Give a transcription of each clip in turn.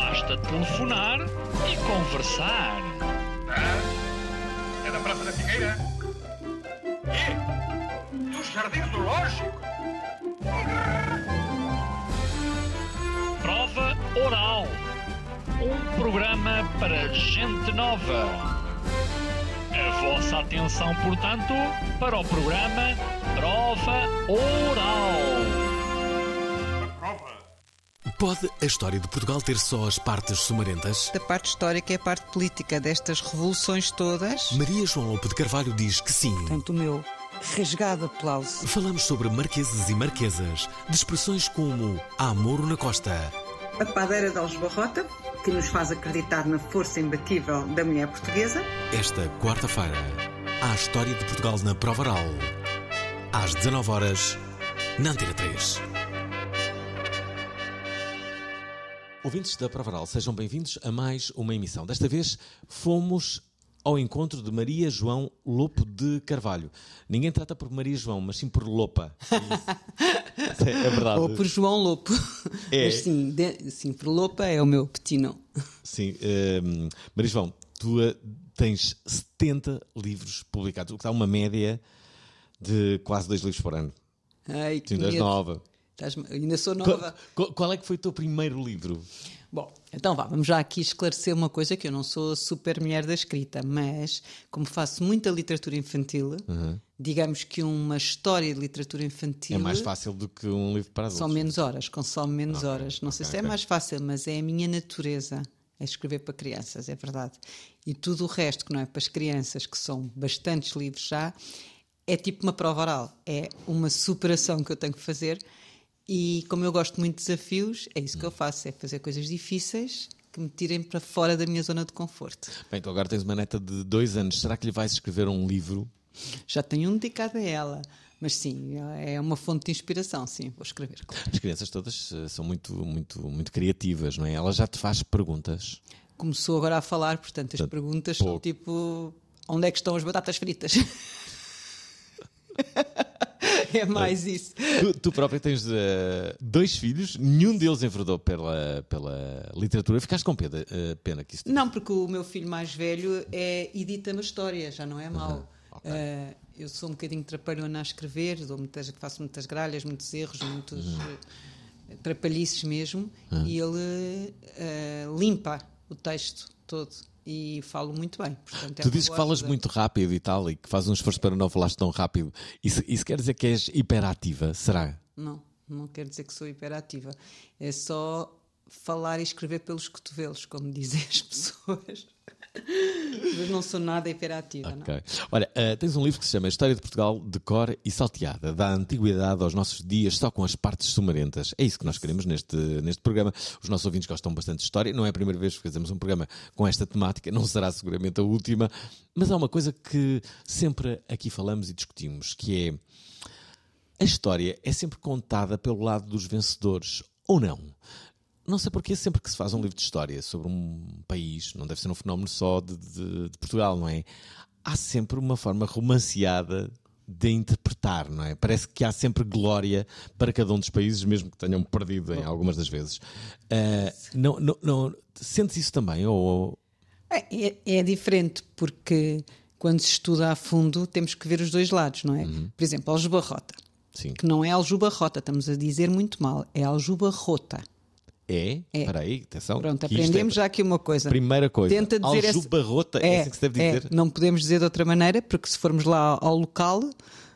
Basta telefonar e conversar. Ah, é da Praça da Figueira? E? Dos Jardins do Lógico? Prova Oral. Um programa para gente nova. A vossa atenção, portanto, para o programa Prova Oral. Pode a história de Portugal ter só as partes sumarentas? Da parte histórica e a parte política destas revoluções todas. Maria João Lopo de Carvalho diz que sim. Portanto, o meu rasgado aplauso. Falamos sobre marqueses e marquesas, de expressões como amor na costa, A padeira de Aljubarrota, que nos faz acreditar na força imbatível da mulher portuguesa. esta quarta-feira. Há a história de Portugal na Prova Oral. Às 19 horas na Antena 3. Ouvintes da Prova Oral, sejam bem-vindos a mais uma emissão. Desta vez fomos ao encontro de Maria João Lopo de Carvalho. Ninguém trata por Maria João, mas sim por Lopa. É, isso. é verdade. Ou por João Lopo. É. Mas sim, de- sim, por Lopa é o meu petino. Sim. ehm, Maria João, tu eh, tens 70 livros publicados, o que dá uma média de quase dois livros por ano. Ai, que Sim, nova. Estás- ainda sou nova. qual- qual é que foi o teu primeiro livro? Bom, então vá, vamos já aqui esclarecer uma coisa que eu não sou super mulher da escrita, mas como faço muita literatura infantil, digamos que uma história de literatura infantil É mais fácil do que um livro para adultos. são menos horas, consome menos horas. Não sei se é mais fácil, mas é a minha natureza. É escrever para crianças, é verdade. E tudo o resto que não é para as crianças, que são bastantes livros já, é tipo uma prova oral. É uma superação que eu tenho que fazer. E como eu gosto muito de desafios, é isso que eu faço: é fazer coisas difíceis que me tirem para fora da minha zona de conforto. Bem, tu agora tens uma neta de dois anos. Será que lhe vais escrever um livro? Já tenho um dedicado a ela, mas sim, é uma fonte de inspiração. Sim, vou escrever. As crianças todas eh, são muito, muito, muito criativas, não é? Ela já te faz perguntas. começou agora a falar, portanto, as Portanto, perguntas são pouco. tipo: onde é que estão as batatas fritas? é mais isso. Tu, tu própria tens eh, dois filhos, nenhum deles enverdou pela, pela literatura. Ficaste com pena, eh, pena que isso. Não, porque o meu filho mais velho é edita uma história, já não é mau. ok. Eh, eu sou um bocadinho trapalhona a escrever, dou muitas, faço muitas gralhas, muitos erros, muitos eh, trapalhices mesmo, e ele limpa o texto todo e falo muito bem. Portanto, é Tu dizes que falas ajuda. muito rápido e tal, e que fazes um esforço para não falares tão rápido. Isso, isso quer dizer que és hiperativa? Será? Não, não quer dizer que sou hiperativa. É só falar e escrever pelos cotovelos, como dizem as pessoas. Mas não sou nada hiperativa, não. Ok. Olha, eh, tens um livro que se chama História de Portugal de Cor e Salteada, da antiguidade aos nossos dias, só com as partes sumarentas. É isso que nós queremos neste, neste programa. Os nossos ouvintes gostam bastante de história. Não é a primeira vez que fazemos um programa com esta temática, não será seguramente a última, mas há uma coisa que sempre aqui falamos e discutimos, que é a história é sempre contada pelo lado dos vencedores, ou não? Não sei porque sempre que se faz um livro de história sobre um país, não deve ser um fenómeno só de, de- de Portugal, não é? Há sempre uma forma romanceada de interpretar, não é? Parece que há sempre glória para cada um dos países, mesmo que tenham perdido em algumas das vezes. Ah, não, não, não- sentes isso também? Ou, É, é- é diferente, porque quando se estuda a fundo temos que ver os dois lados, não é? Por exemplo, aljubarrota, sim. que não é aljubarrota, estamos a dizer muito mal, é aljubarrota. É? É. Espera aí, atenção. Pronto, isto aprendemos é já aqui uma coisa. Primeira coisa. Tenta dizer essa- Aljubarrota, é, assim que se deve é, dizer? não podemos dizer de outra maneira, porque se formos lá ao local,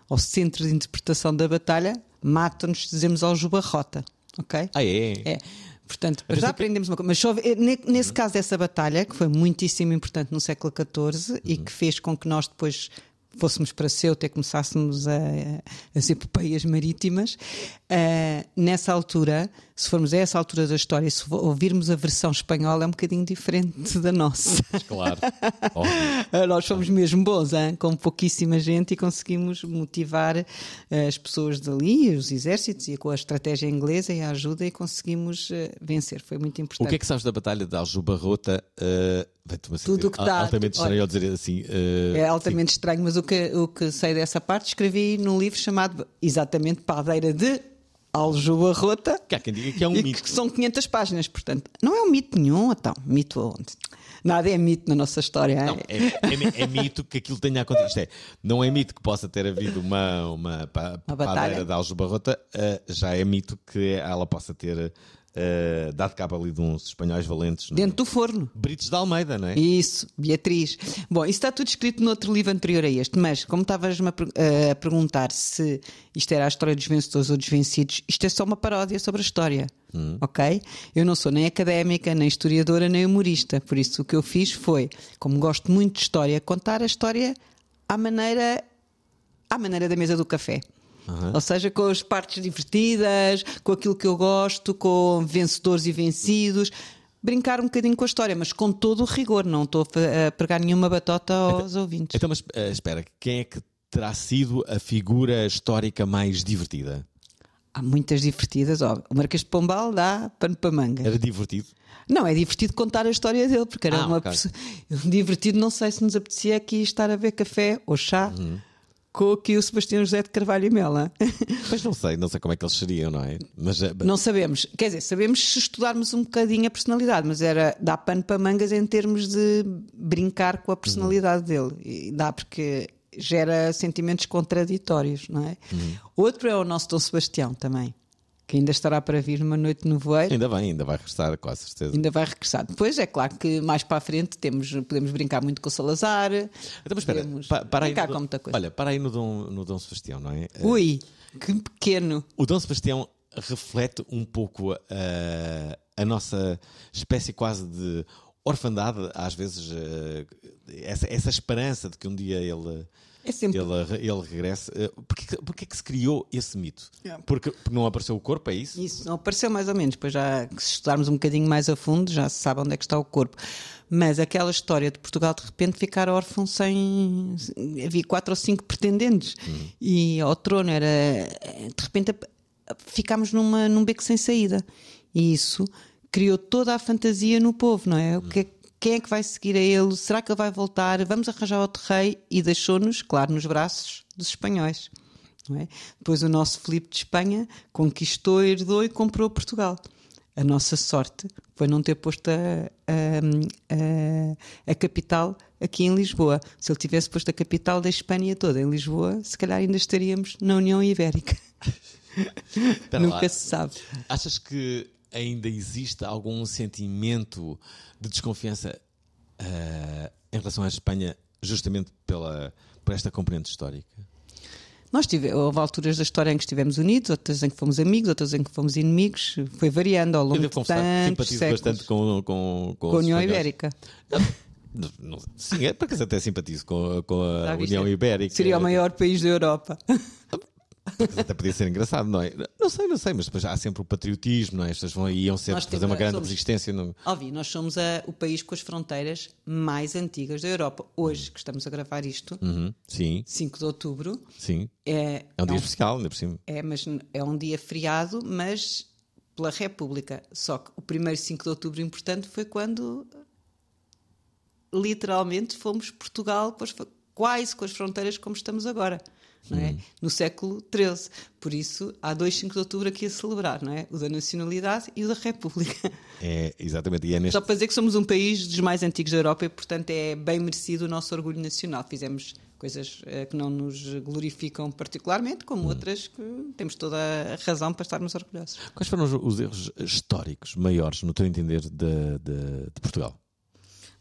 ao centro de interpretação da batalha, matam-nos se dizemos aljubarrota. Ok? Ah, é? É. Portanto, já eu- aprendemos uma coisa. Mas só, eh, ne- nesse caso dessa batalha, que foi muitíssimo importante no século XIV e que fez com que nós depois fôssemos para Ceuta e começássemos a, as epopeias marítimas, uh, nessa altura, se formos a essa altura da história, se ouvirmos a versão espanhola, é um bocadinho diferente da nossa. Claro. Nós fomos mesmo bons, hein? com pouquíssima gente e conseguimos motivar uh, as pessoas dali, os exércitos, e com a estratégia inglesa e a ajuda, e conseguimos uh, vencer. Foi muito importante. O que é que sabes da Batalha de Aljubarrota? Uh, Tudo o que está. Altamente estranho ao dizer assim. Uh, é altamente sim. estranho, mas o que, o que sei dessa parte escrevi num livro chamado exatamente Padeira de Aljubarrota. Que há quem diga que é um mito. Que são 500 páginas, portanto, não é um mito nenhum, então. Mito aonde? Nada é mito na nossa história. Não, é, é, é, mito que aquilo tenha acontecido. Isto é, não é mito que possa ter havido uma, uma, uma padeira de Aljubarrota, uh, já é mito que ela possa ter Uh, dado cabo ali de uns espanhóis valentes. Dentro no... do forno. Britos de Almeida, não é? Isso, Beatriz. Bom, isso está tudo escrito noutro livro anterior a este, mas como estavas-me a, uh, a, perguntar se isto era a história dos vencedores ou dos vencidos, isto é só uma paródia sobre a história. Hum. Ok? Eu não sou nem académica, nem historiadora, nem humorista. Por isso o que eu fiz foi, como gosto muito de história, contar a história à maneira, à maneira da mesa do café. Uhum. Ou seja, com as partes divertidas, com aquilo que eu gosto, com vencedores e vencidos. Brincar um bocadinho com a história, mas com todo o rigor, não estou a pregar nenhuma batota aos então, ouvintes. Então, mas uh, espera, quem é que terá sido a figura histórica mais divertida? Há muitas divertidas. Ó, o Marquês de Pombal dá pano para manga. Era divertido? Não, é divertido contar a história dele, porque era ah, uma okay. pessoa. Divertido, não sei se nos apetecia aqui estar a ver café ou chá. Uhum com aqui o Sebastião José de Carvalho e Mela. Pois não sei, não sei como é que eles seriam, não é? Mas, eh, não sabemos. Quer dizer, sabemos se estudarmos um bocadinho a personalidade, mas era dá pano para mangas em termos de brincar com a personalidade uhum. dele. E dá porque gera sentimentos contraditórios, não é? Uhum. Outro é o nosso Dom Sebastião também que ainda estará para vir numa noite no voeiro. Ainda bem, ainda vai regressar, com certeza. Ainda vai regressar. Depois é claro que mais para a frente temos, podemos brincar muito com o Salazar. Então, espera, podemos pa, para brincar com muita coisa. Olha, para aí no Dom, no Dom Sebastião, não é? Ui, que pequeno. O Dom Sebastião reflete um pouco a, a nossa espécie quase de orfandade, às vezes, eh, essa, essa esperança de que um dia ele é sempre... ele, ele regressa. Eh, porquê, porquê que se criou esse mito? É. Porque, porque não apareceu o corpo, é isso? Isso, não apareceu mais ou menos. Pois já, se estudarmos um bocadinho mais a fundo, já se sabe onde é que está o corpo. Mas aquela história de Portugal de repente ficar órfão sem. Havia quatro ou cinco pretendentes. Uhum. E ao trono era. De repente ficámos numa, num beco sem saída. E isso criou toda a fantasia no povo, não é? O que é quem é que vai seguir a ele? Será que ele vai voltar? Vamos arranjar outro rei? E deixou-nos, claro, nos braços dos espanhóis. É? Depois o nosso Filipe de Espanha conquistou, herdou e comprou Portugal. A nossa sorte foi não ter posto a, a, a, a, capital aqui em Lisboa. Se ele tivesse posto a capital da Espanha toda em Lisboa, se calhar ainda estaríamos na União Ibérica. Nunca lá. se sabe. Achas que ainda existe algum sentimento de desconfiança uh, em relação à Espanha, justamente pela, por esta componente histórica? Nós tivemos, houve alturas da história em que estivemos unidos, outras em que fomos amigos, outras em que fomos inimigos, foi variando ao longo de tantos simpatizo séculos. bastante com, com, com, com a União Ibérica. Não, não, sim, é porque até simpatizo com, com a União Ibérica. Seria o maior país da Europa. Até podia ser engraçado, não é? Não sei, não sei, mas depois há sempre o patriotismo, não é? As pessoas vão, iam sempre nós fazer uma grande somos, resistência. No... Óbvio, nós somos a, o país com as fronteiras mais antigas da Europa. Hoje, que estamos a gravar isto, uhum, sim. 5 de outubro. Sim. É, é um dia especial, ainda por cima. É, mas é um dia feriado, mas pela República. Só que o primeiro 5 de outubro importante foi quando literalmente fomos Portugal com as, quase com as fronteiras como estamos agora não é? No século XIII. Por isso, há dois 5 de outubro aqui a celebrar, não é? o da nacionalidade e o da República. É, exatamente. E é neste... Só para dizer que somos um país dos mais antigos da Europa e, portanto, é bem merecido o nosso orgulho nacional. Fizemos coisas uh, que não nos glorificam particularmente, como hum. outras que temos toda a razão para estarmos orgulhosos. Quais foram os, os erros históricos maiores, no teu entender, de, de, de Portugal?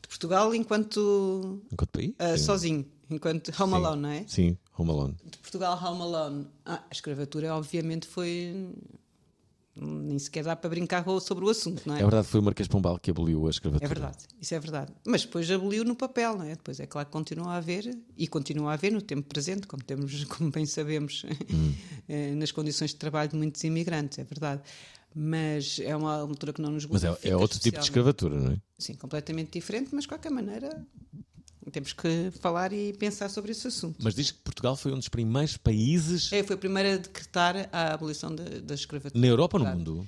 De Portugal enquanto... Enquanto país? Uh, sozinho enquanto Home Alone, não é? Sim, Home Alone. De Portugal, Home Alone. Ah, a escravatura, obviamente, foi Nem sequer dá para brincar sobre o assunto, não é? É verdade, foi o Marquês Pombal que aboliu a escravatura. É verdade, isso é verdade. Mas depois aboliu no papel, não é? Depois é claro que continua a haver, e continua a haver no tempo presente, como, temos, como bem sabemos, Hum. eh, nas condições de trabalho de muitos imigrantes, é verdade. Mas é uma altura que não nos Mas é, é outro tipo de escravatura, não é? Sim, completamente diferente, mas de qualquer maneira temos que falar e pensar sobre esse assunto. Mas diz que Portugal foi um dos primeiros países É, foi a primeira a decretar a abolição da, da escravatura. na Europa ou no mundo?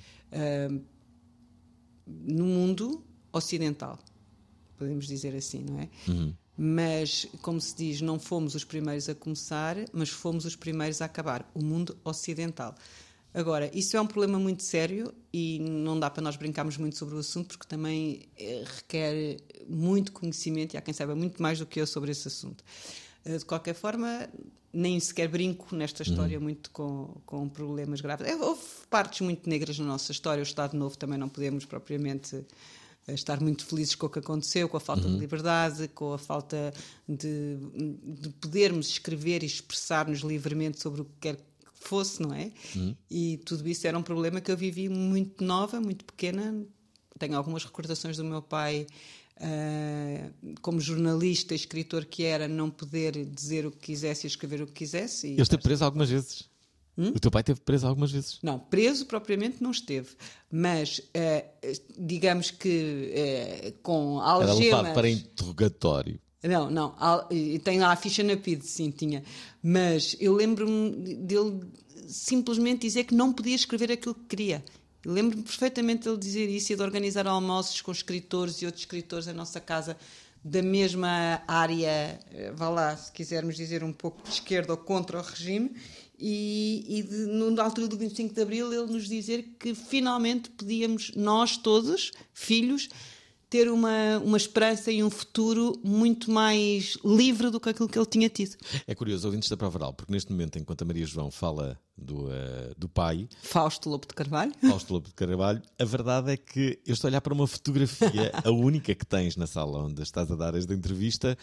no mundo ocidental, podemos dizer assim, não é? Uhum. Mas, como se diz, não fomos os primeiros a começar, mas fomos os primeiros a acabar. O mundo ocidental. Agora, isso é um problema muito sério e não dá para nós brincarmos muito sobre o assunto, porque também eh, requer muito conhecimento e há quem saiba muito mais do que eu sobre esse assunto. Eh, De qualquer forma, nem sequer brinco nesta história muito com, com problemas graves. Eh, Houve partes muito negras na nossa história. O Estado Novo também não podemos propriamente estar muito felizes com o que aconteceu, com a falta de liberdade, com a falta de, de podermos escrever e expressar-nos livremente sobre o que quer que fosse, não é? E tudo isso era um problema que eu vivi muito nova, muito pequena. Tenho algumas recordações do meu pai. ah, como jornalista escritor que era, não poder dizer o que quisesse e escrever o que quisesse. Ele esteve preso algumas vezes. Hum? O teu pai esteve preso algumas vezes. não, preso propriamente não esteve, mas eh, digamos que eh, com Era levado algemas. para interrogatório. Não, não, tem lá a ficha na PID, sim, tinha. Mas eu lembro-me dele simplesmente dizer que não podia escrever aquilo que queria. Lembro-me perfeitamente dele dizer isso e de organizar almoços com escritores e outros escritores da nossa casa da mesma área, eh, vá lá, se quisermos dizer um pouco de esquerda ou contra o regime, e, e de, no- altura do 25 de Abril ele nos dizer que finalmente podíamos, nós todos, filhos, ter uma, uma esperança e um futuro muito mais livre do que aquilo que ele tinha tido. É curioso, ouvintes da Prova Oral, porque neste momento, enquanto a Maria João fala do, eh, do pai, Fausto Lobo de Carvalho. Fausto Lobo de Carvalho, a verdade é que eu estou a olhar para uma fotografia, a única que tens na sala onde estás a dar esta entrevista,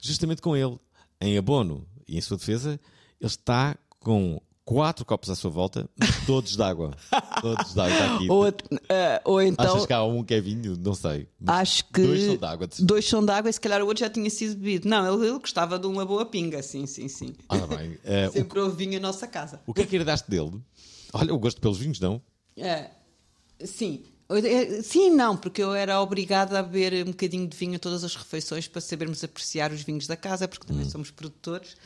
justamente com ele, em abono e em sua defesa, ele está com quatro copos à sua volta, todos de água. Todos de água está aqui. Ou, eh, ou então, Achas que há um que é vinho? Não sei. Acho que. Dois são de água. Dois são de água e se calhar o outro já tinha sido bebido. Não, ele, ele gostava de uma boa pinga, sim, sim, sim. Ah, bem. Eh, Sempre houve vinho em nossa casa. o, que é que herdaste dele? Olha, o gosto pelos vinhos, não? É, sim. Sim não, porque eu era obrigada a beber um bocadinho de vinho a todas as refeições para sabermos apreciar os vinhos da casa, porque também somos produtores.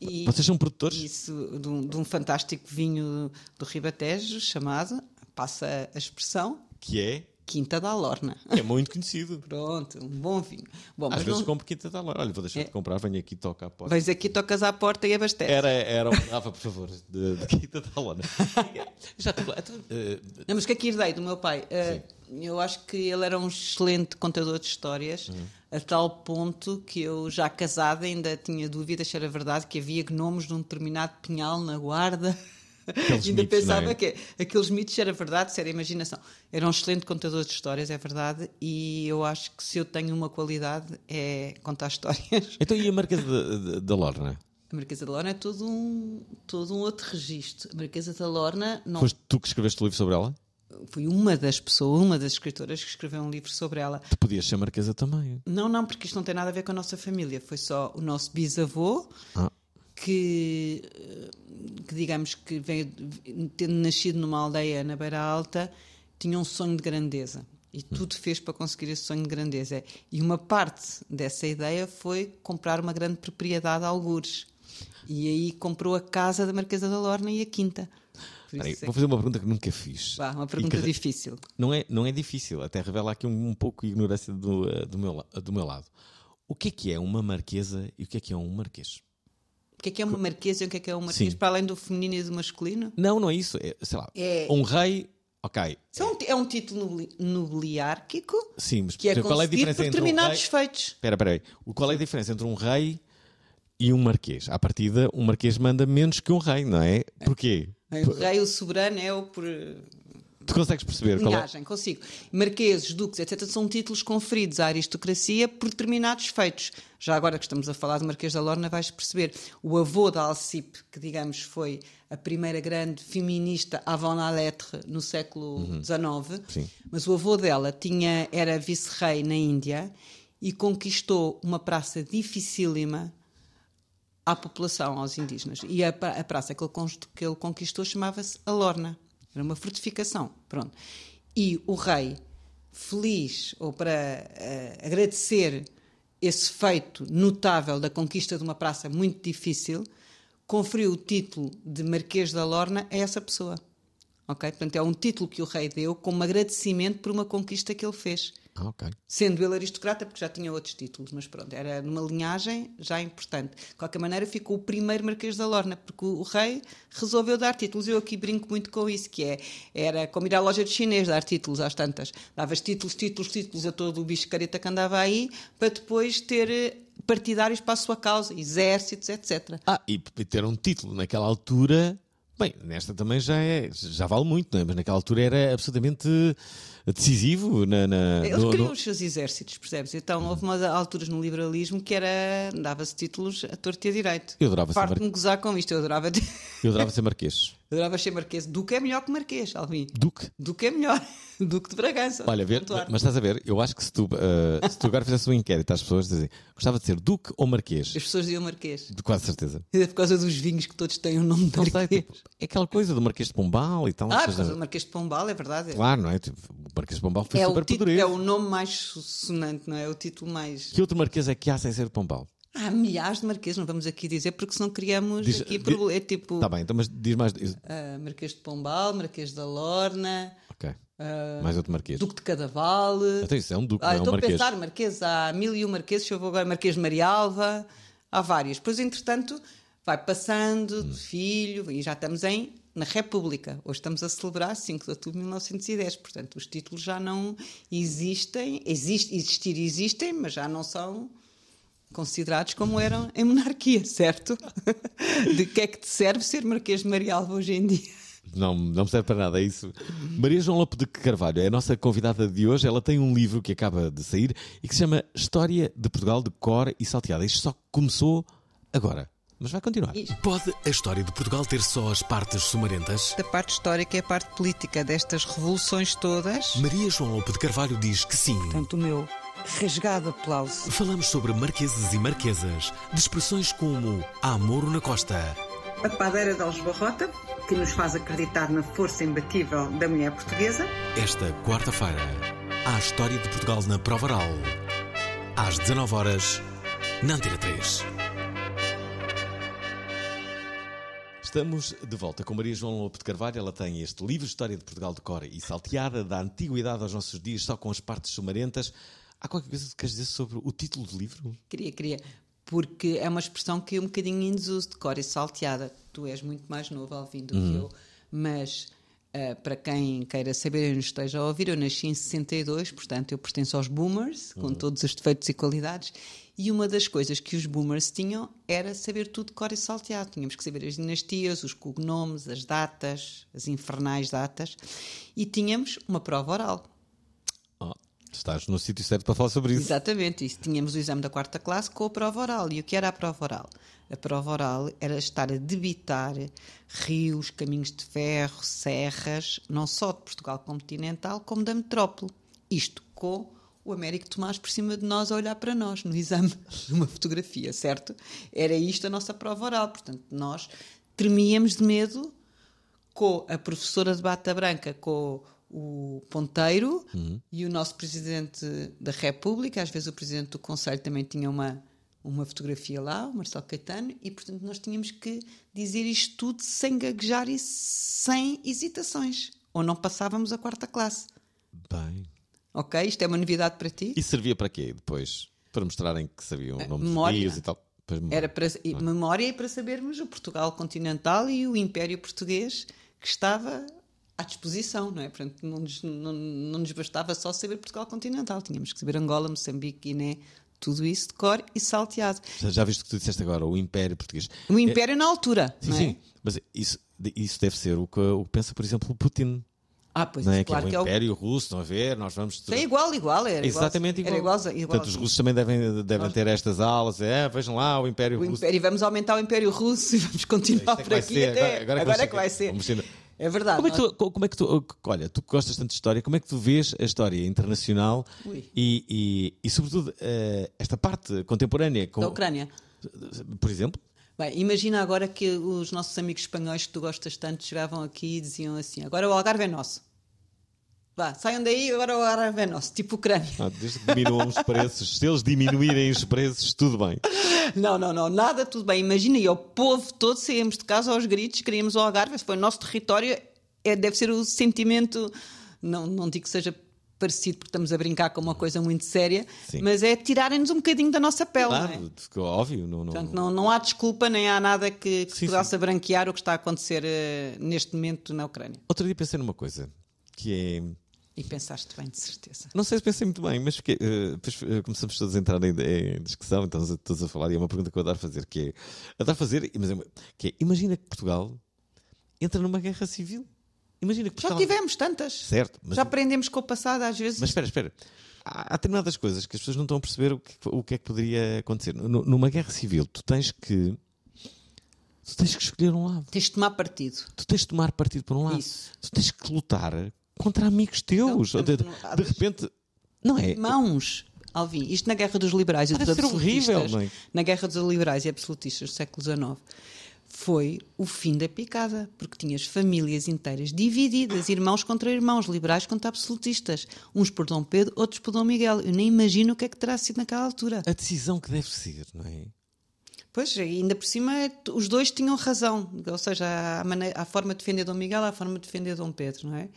E Vocês são produtores? isso de um, de um fantástico vinho do Ribatejo chamado, passa a expressão, Que é, Quinta da Lorna. é muito conhecido. Pronto, um bom vinho. Bom, Às vezes não, compro quinta da Olha, vou deixar É. de comprar, venho aqui toca a porta. vais aqui, tocas à porta e abastece. Era, era um Rafa, por favor, de, de Quinta da Lona. Já então, eh, Não, mas o que é que herdei do meu pai? Uh, eu acho que ele era um excelente contador de histórias, Uhum. a tal ponto que eu, já casada, ainda tinha dúvidas se era verdade que havia gnomos num determinado pinhal na guarda. Aqueles ainda mitos, pensava não é? que aqueles mitos era verdade, se era imaginação. Era um excelente contador de histórias, é verdade, e eu acho que se eu tenho uma qualidade é contar histórias. Então, e a Marquesa da Lorna? A Marquesa da Lorna é todo um, todo um outro registro. A Marquesa da Lorna não Foste tu que escreveste o livro sobre ela? fui uma das pessoas, uma das escritoras que escreveu um livro sobre ela. Tu podias ser Marquesa também. Não, não, porque isto não tem nada a ver com a nossa família. Foi só o nosso bisavô Ah. Que, eh, que digamos que veio, tendo nascido numa aldeia na Beira Alta, tinha um sonho de grandeza. E tudo fez para conseguir esse sonho de grandeza. E uma parte dessa ideia foi comprar uma grande propriedade a algures. E aí comprou a casa da Marquesa da Lorna e a quinta. Por Espera aí, isso é vou fazer uma pergunta que nunca fiz. Vá, uma pergunta que- difícil. Não é, não é difícil, até revela aqui um, um pouco de ignorância do, eh, do, meu, do meu lado. O que é que é uma marquesa e o que é que é um marquês? O que é que é uma marquesa e o que é que é um marquês? Sim. Para além do feminino e do masculino? Não, não é isso. É, sei lá, É- um rei, ok. Isso é um, é um título nobili- nobiliárquico Sim, mas que é por exemplo, qual é a concedido diferença por entre um determinados rei... feitos. Espera, espera aí. O- Qual é a diferença entre um rei e um marquês? À partida, um marquês manda menos que um rei, não é? Porquê? O rei, o soberano, é o por. Tu consegues perceber é? linhagem, consigo. Marqueses, duques, etc., são títulos conferidos à aristocracia por determinados feitos. Já agora que estamos a falar de Marquês da Lorna, vais perceber. O avô da Alcipe, que digamos foi a primeira grande feminista avant la lettre no século XIX, Sim. mas o avô dela tinha, era vice-rei na Índia e conquistou uma praça dificílima à população, aos indígenas. E a, pra- a praça que ele, que ele conquistou chamava-se a Lorna. Era uma fortificação. Pronto. E o rei, feliz, ou para eh, agradecer esse feito notável da conquista de uma praça muito difícil, conferiu o título de Marquês da Lorna a essa pessoa. Ok? Portanto, é um título que o rei deu como agradecimento por uma conquista que ele fez. Ah. Sendo ele aristocrata, porque já tinha outros títulos, mas pronto, era numa linhagem já importante. De qualquer maneira, ficou o primeiro Marquês da Lorna, porque o, rei resolveu dar títulos. Eu aqui brinco muito com isso, que é, era como ir à loja de chinês dar títulos às tantas. Davas títulos, títulos, títulos a todo o bicho careta que andava aí, para depois ter eh, partidários para a sua causa, exércitos, etc. Ah, e ter um título naquela altura. Bem, nesta também já é, já vale muito, não é? Mas naquela altura era absolutamente decisivo na. na- Eles no- queriam no- os seus exércitos, percebes? Então houve umas alturas no liberalismo que era. dava-se títulos a torto e a direito. Eu adorava ser Farto mar- de me gozar com isto, eu adorava, Eu adorava ser marquês. eu adorava ser marquês. Duque é melhor que marquês, Alvin. Duque. Duque é melhor. Duque de Bragança. Olha, ver, mas estás a ver, eu acho que se tu, eh, se tu agora fizesse um inquérito às pessoas, dizem, gostava de ser Duque ou Marquês? As pessoas diziam marquês. De quase certeza. É por causa dos vinhos que todos têm o nome de Não sei, marquês. tipo, é aquela coisa do Marquês de Pombal e tal. Ah, por causa do Marquês de Pombal, é verdade. Claro, não é? Tipo, Marquês de Pombal foi é, super poderoso. é o nome mais sonante, não é? É o título mais. Que outro Marquês é que há sem ser de Pombal? Há milhares de marquês, não vamos aqui dizer, porque senão criamos Diz- aqui di- proble- É tipo Está bem, então, mas diz mais. diz- ah, Marquês de Pombal, Marquês da Lorna, Ok. mais outro Marquês. Duque de Cadaval. Isso é um Duque, Ah, não é um estou a Marquês. pensar, Marquês, há mil e um Marquês, deixa eu ver agora, Marquês de Marialva, há vários. Depois, entretanto, vai passando Hum. de filho e já estamos em na República. Hoje estamos a celebrar 5 de outubro de 1910, portanto, os títulos já não existem, existe, existir existem, mas já não são considerados como eram em monarquia, certo? De que é que te serve ser Marquês de Marialva hoje em dia? Não, não serve para nada, é isso. Maria João Lope de Carvalho é a nossa convidada de hoje. Ela tem um livro que acaba de sair e que se chama História de Portugal de Cor e Salteada. Isto só começou agora, mas vai continuar. Pode a história de Portugal ter só as partes sumarentas? Da parte histórica e a parte política destas revoluções todas. Maria João Lope de Carvalho diz que sim. Portanto, o meu rasgado aplauso. Falamos sobre marqueses e marquesas, de expressões como Amoro na Costa, A padeira de Aljubarrota, que nos faz acreditar na força imbatível da mulher portuguesa. esta quarta-feira. Há a história de Portugal na Prova Oral. Às 19 horas na Antena 3. Estamos de volta com Maria João Lope de Carvalho. Ela tem este livro, História de Portugal de Cor e Salteada, da antiguidade aos nossos dias, só com as partes sumarentas. Há qualquer coisa que queres dizer sobre o título do livro? Queria, queria. Porque é uma expressão que é um bocadinho em desuso, de cor e salteada. Tu és muito mais novo, Alvin, do que eu. Mas, ah, para quem queira saber e nos esteja a ouvir, eu nasci em 62, portanto, eu pertenço aos boomers, com todos os defeitos e qualidades. E uma das coisas que os boomers tinham era saber tudo de cor e salteado. Tínhamos que saber as dinastias, os cognomes, as datas, as infernais datas. E tínhamos uma prova oral. Estás no sítio certo para falar sobre isso. Exatamente, isso. Tínhamos o exame da quarta classe com a prova oral. E o que era a prova oral? A prova oral era estar a debitar rios, caminhos de ferro, serras, não só de Portugal continental, como da metrópole. Isto com o Américo Tomás por cima de nós a olhar para nós no exame, numa fotografia, certo? Era isto a nossa prova oral. Portanto, nós tremíamos de medo com a professora de bata branca, com o ponteiro e o nosso presidente da República, às vezes o presidente do Conselho também tinha uma, uma fotografia lá, o Marcelo Caetano, e portanto nós tínhamos que dizer isto tudo sem gaguejar e sem hesitações, ou não passávamos a quarta classe. Bem. Ok? Isto é uma novidade para ti? E servia para quê depois? Para mostrarem que sabiam o nome memória. dos e tal. Pois, memória. Era para e memória e para sabermos o Portugal continental e o Império Português que estava à disposição, não é? Portanto, não nos, não, não nos bastava só saber Portugal continental, tínhamos que saber Angola, Moçambique, Guiné, tudo isso de cor e salteado. Já- viste o que tu disseste agora, o Império Português. O Império na altura, Sim, é? sim. Mas isso, isso deve ser o que, o que pensa, por exemplo, o Putin. Ah, pois não é? isso, que é claro o que é o- Império Russo, estão a ver? Nós vamos. É igual, igual. Era igual, Exatamente igual. Era igual, igual. Portanto, os russos também devem, devem ter estas aulas. É, vejam lá o Império O Russo. Império, e vamos aumentar o Império Russo e vamos continuar é por aqui ser, até. agora- agora é que Agora vai é que vai ser. Vamos ser- É verdade. Como é, que tu, como é que tu, olha, tu gostas tanto de história, como é que tu vês a história internacional e, e, e, sobretudo, eh, esta parte contemporânea? Com, Da Ucrânia. Por exemplo? Bem, imagina agora que os nossos amigos espanhóis que tu gostas tanto chegavam aqui e diziam assim: agora o Algarve é nosso. Vá, saiam daí, agora o Algarve é nosso, tipo Ucrânia. Ah, desde que diminuam os preços, se eles diminuírem os preços, tudo bem. Não, não, não, nada, tudo bem. Imagina, e o povo todo saímos de casa aos gritos, queríamos o Algarve, esse foi o nosso território, é, deve ser o sentimento, não, não digo que seja parecido porque estamos a brincar com uma coisa muito séria, Sim. mas é tirarem-nos um bocadinho da nossa pele. não é? Claro, óbvio. Não, não, Portanto, não, não há desculpa nem há nada que, que Sim, possa branquear o que está a acontecer eh, neste momento na Ucrânia. Outro dia pensei numa coisa, que é... E pensaste bem, de certeza. Não sei se pensei muito bem, mas fiquei, eh, depois eh, começamos todos a entrar em, em discussão, então todos a falar, e é uma pergunta que eu adoro fazer, que é, adoro fazer, mas é que é, imagina que Portugal entra numa guerra civil. Imagina que Já Portugal... tivemos tantas. Certo, mas, Já aprendemos com o passado, às vezes. mas espera, espera. Há, há determinadas coisas que as pessoas não estão a perceber o que, o que é que poderia acontecer. Nu- Numa guerra civil, tu tens que... Tu tens que escolher um lado. Tens de tomar partido. Tu tens de tomar partido por um lado. Isso. Tu tens que lutar contra amigos teus. Então, de, de repente... Não é? Mãos. Alvin, isto na Guerra dos Liberais e dos Parece ser Absolutistas, horrível, não é? na Guerra dos Liberais e Absolutistas do século XIX, foi o fim da picada, porque tinhas famílias inteiras divididas, irmãos contra irmãos, liberais contra absolutistas, uns por Dom Pedro, outros por Dom Miguel. Eu nem imagino o que é que terá sido naquela altura. A decisão que deve ser, não é? Pois, ainda por cima, os dois tinham razão. Ou seja, há a, maneira, a forma de defender Dom Miguel, há a forma de defender Dom Pedro, não é?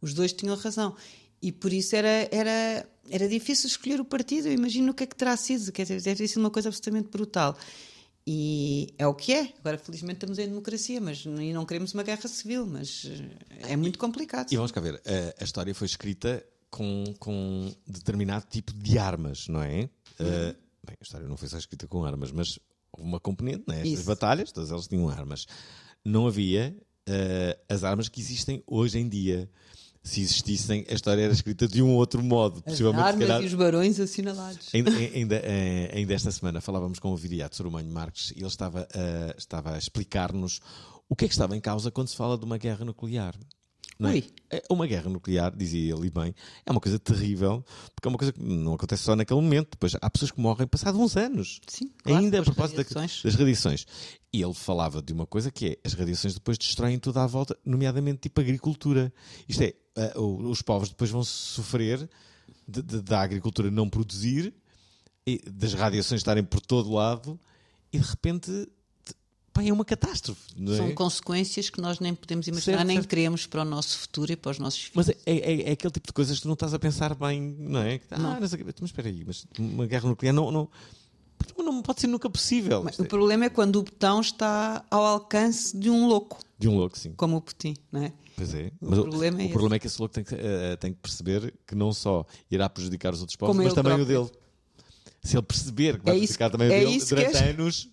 Os dois tinham razão. E por isso era, era, era difícil escolher o partido. Eu imagino o que é que terá sido. Quer dizer, deve ter sido uma coisa absolutamente brutal. E é o que é. Agora, felizmente, estamos em democracia, mas e não queremos uma guerra civil, mas eh, é muito complicado. E vamos cá ver, a, a história foi escrita com, com determinado tipo de armas, não é? Uh, bem, a história não foi só escrita com armas, mas houve uma componente, não é? Estas Isso. batalhas, todas elas tinham armas. Não havia uh, as armas que existem hoje em dia. Se existissem, a história era escrita de um outro modo. As armas calhar, e os barões assinalados. Ainda, ainda, eh, ainda esta semana falávamos com o Viriato Sorumanho Marques e ele estava, a- estava a explicar-nos o que é que estava em causa quando se fala de uma guerra nuclear. Não é? É Uma guerra nuclear, dizia ele bem, é uma coisa terrível, porque é uma coisa que não acontece só naquele momento. Depois há pessoas que morrem passados uns anos. Sim, claro, ainda a propósito radiações. das radiações. E ele falava de uma coisa que é as radiações depois destroem tudo à volta, nomeadamente tipo agricultura. Isto é, os povos depois vão sofrer de- de- da agricultura não produzir, e das radiações estarem por todo lado, e de repente pá, é uma catástrofe. É? São consequências que nós nem podemos imaginar, Certo, nem certo. queremos para o nosso futuro e para os nossos filhos. Mas é, é- é aquele tipo de coisas que tu não estás a pensar bem, não é? Ah, não. o mas espera aí, mas uma guerra nuclear não, não, não pode ser nunca possível. Mas o problema é quando o botão está ao alcance de um louco, De um louco, sim. como o Putin, não é? Pois é. O Mas problema é o problema é que esse louco tem que, eh, tem que perceber que não só irá prejudicar os outros povos, Como mas também o próprio. dele. Se ele perceber que vai É prejudicar também o é dele isso que durante anos,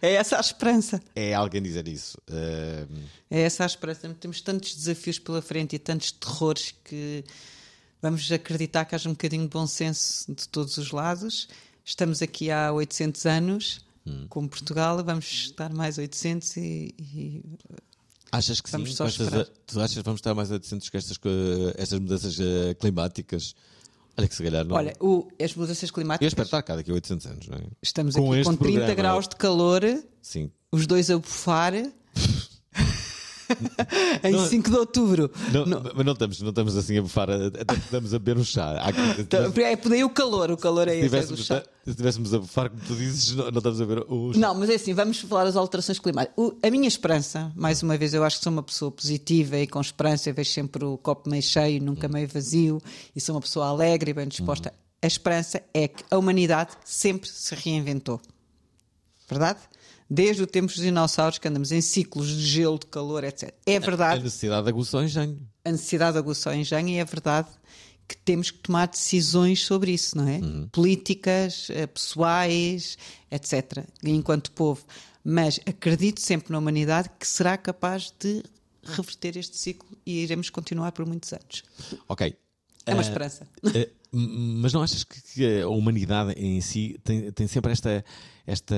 É essa a esperança. é alguém dizer isso. Eh, É essa a esperança. Temos tantos desafios pela frente e tantos terrores que vamos acreditar que haja um bocadinho de bom senso de todos os lados. Estamos aqui há 800 anos, Hum. como Portugal, vamos estar mais 800 e, e achas que Vamos sim? só estas- tu achas que vamos estar mais atentos com estas, estas mudanças eh, climáticas? Olha que se calhar não. Olha, o- as mudanças Eu climáticas. espero estar cá daqui a 800 anos, não é? Estamos com aqui com 30 programa. graus de calor, Sim. os dois a bufar. em Não- 5 de outubro. Não, Mas não estamos, não estamos assim a bufar, até estamos a beber um chá. Há Então, É por aí o calor, o calor é se, esse. é chá. se estivéssemos a bufar, como tu dizes, não, não estamos a ver o chá. Não, mas é assim, vamos falar das alterações climáticas. O- a minha esperança, mais uma vez, eu acho que sou uma pessoa positiva e com esperança, eu vejo sempre o copo meio cheio, nunca meio vazio, e sou uma pessoa alegre e bem disposta. A esperança é que a humanidade sempre se reinventou. Verdade? Desde o tempo dos dinossauros, que andamos em ciclos de gelo, de calor, etc. É A verdade necessidade aguçou o engenho. a necessidade aguçou o engenho e é verdade que temos que tomar decisões sobre isso, não é? Políticas, eh, pessoais, etc. Enquanto povo. Mas acredito sempre na humanidade que será capaz de reverter este ciclo e iremos continuar por muitos anos. Ok. É uma Ah, esperança. M- mas não achas que, a humanidade em si tem, tem sempre esta, esta,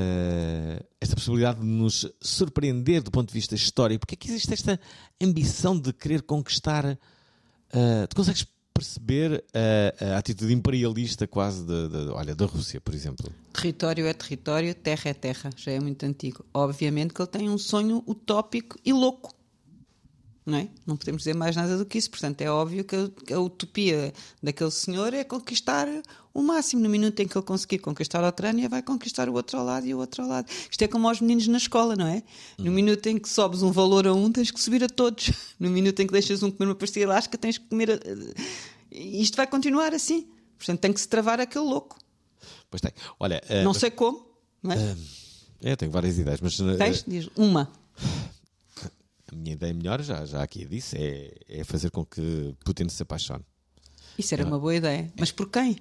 esta possibilidade de nos surpreender do ponto de vista histórico? Porque é que existe esta ambição de querer conquistar? eh, tu consegues perceber a, a atitude imperialista quase de, de- olha, da Rússia, por exemplo? Território é território, terra é terra, já é muito antigo. Obviamente que ele tem um sonho utópico e louco. Não, é? não podemos dizer mais nada do que isso. Portanto, é óbvio que a, que a utopia daquele senhor é conquistar o máximo. No minuto em que ele conseguir conquistar a Ucrânia, vai conquistar o outro ao lado e o outro ao lado. Isto é como aos meninos na escola, não é? No minuto em que sobes um valor a um, tens que subir a todos. No minuto em que deixas um comer uma pastilha elástica, tens que comer. A... Isto vai continuar assim. Portanto, tem que se travar aquele louco. Pois tem. Olha, eh, Não mas- sei como, não é? é, tenho várias ideias, mas eh, Tens? Diz uma. A minha ideia melhor, já, já aqui disse, é, é fazer com que Putin se apaixone. Isso era uma boa ideia. Mas por quem?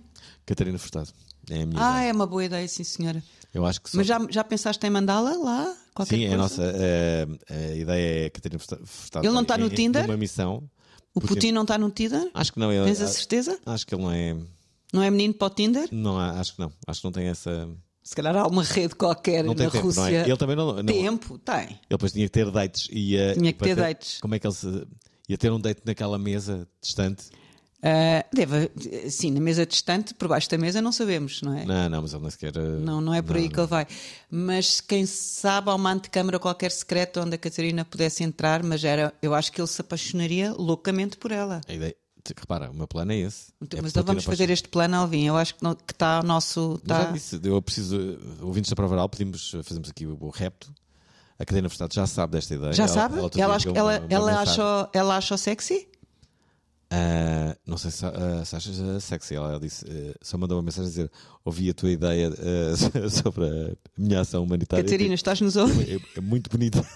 Catarina Furtado. É a minha Ah, ideia. é uma boa ideia, sim, senhora. Eu acho que só- Mas já, já pensaste em mandá-la lá? Qualquer Sim, é a coisa? nossa eh, a ideia é Catarina Furta- Furtado. Ele não está no em- Tinder? Numa missão. O Putin não está no Tinder? Acho que não. Ele, Tens a a- certeza? Acho que ele não é. Não é menino para o Tinder? Não, acho que não. Acho que não tem essa. Se calhar há uma rede qualquer Não na tempo, Rússia. não é? Ele também não. não Tempo? Tem. Ele depois tinha que ter dates. E, eh, Tinha que para ter dates. Como é que ele se. Ia ter um date naquela mesa distante? Ah, deve, sim, na mesa distante, por baixo da mesa, não sabemos, não é? Não, não, mas ele nem sequer. eh, Não, não é por aí que ele vai. Mas quem sabe há uma antecâmara qualquer secreta onde a Catarina pudesse entrar, mas era, eu acho que ele se apaixonaria loucamente por ela. A ideia. Repara, o meu plano é esse. Então, É mas então vamos fazer este plano, Alvin. Eu acho que que está ao nosso. Mas já Tá... disse, eu preciso. Ouvintes da Prova Oral, pedimos, fazemos aqui o, o repto. A Catarina Furtado já sabe desta ideia. Já sabe? outro Ela, dia acha- ela, ela, achou, ela achou sexy? Ah, não sei se, ah, se achas ah, sexy. Ela disse, ah, só mandou uma mensagem a dizer: Ouvi a tua ideia ah, sobre a minha ação humanitária. Catarina, estás nos ouvir? É, é muito bonita.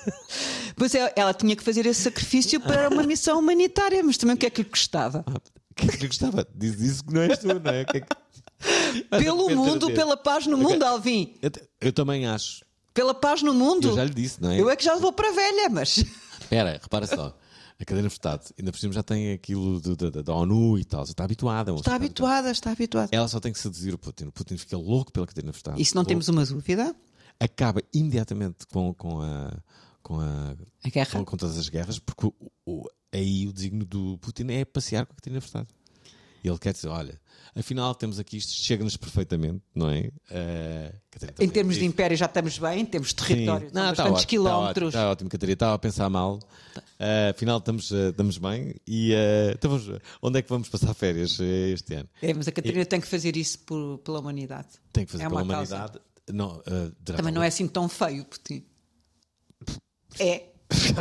Pois é, ela tinha que fazer esse sacrifício para uma missão humanitária, mas também o que é que lhe custava? O que é que lhe gostava? Diz isso que não és tu, não é? Que é que- Pelo mundo, pela paz no mundo, Alvin. Eu, eu também acho. Pela paz no mundo. Eu já lhe disse, não é? Eu é que já vou para a velha, mas. Espera, repara só. A cadeira Furtado, ainda por cima já tem aquilo do- da- da da ONU e tal. Está habituada. uma Está habituada, está habituada. Ela só tem que seduzir o Putin. O Putin fica louco pela Catarina Furtado. E se não Louco. temos uma dúvida, Acaba imediatamente com, com a. Com, a, a guerra. com, com todas as guerras, porque o, o- aí o designo do Putin é passear com a Catarina Furtado. E ele quer dizer: olha, afinal temos aqui isto, chega-nos perfeitamente, não é? Catarina Em termos de império já estamos bem, em termos de território, Não, está bastantes ótimo, quilómetros. Está ótimo, está ótimo, Catarina. Estava a pensar mal. Eh, afinal, estamos, eh, estamos bem. E eh, então onde é que vamos passar férias este ano? É, mas a Catarina tem que fazer isso por- pela humanidade. Tem que fazer É pela humanidade. Não, Também não é assim tão feio, Putin. É.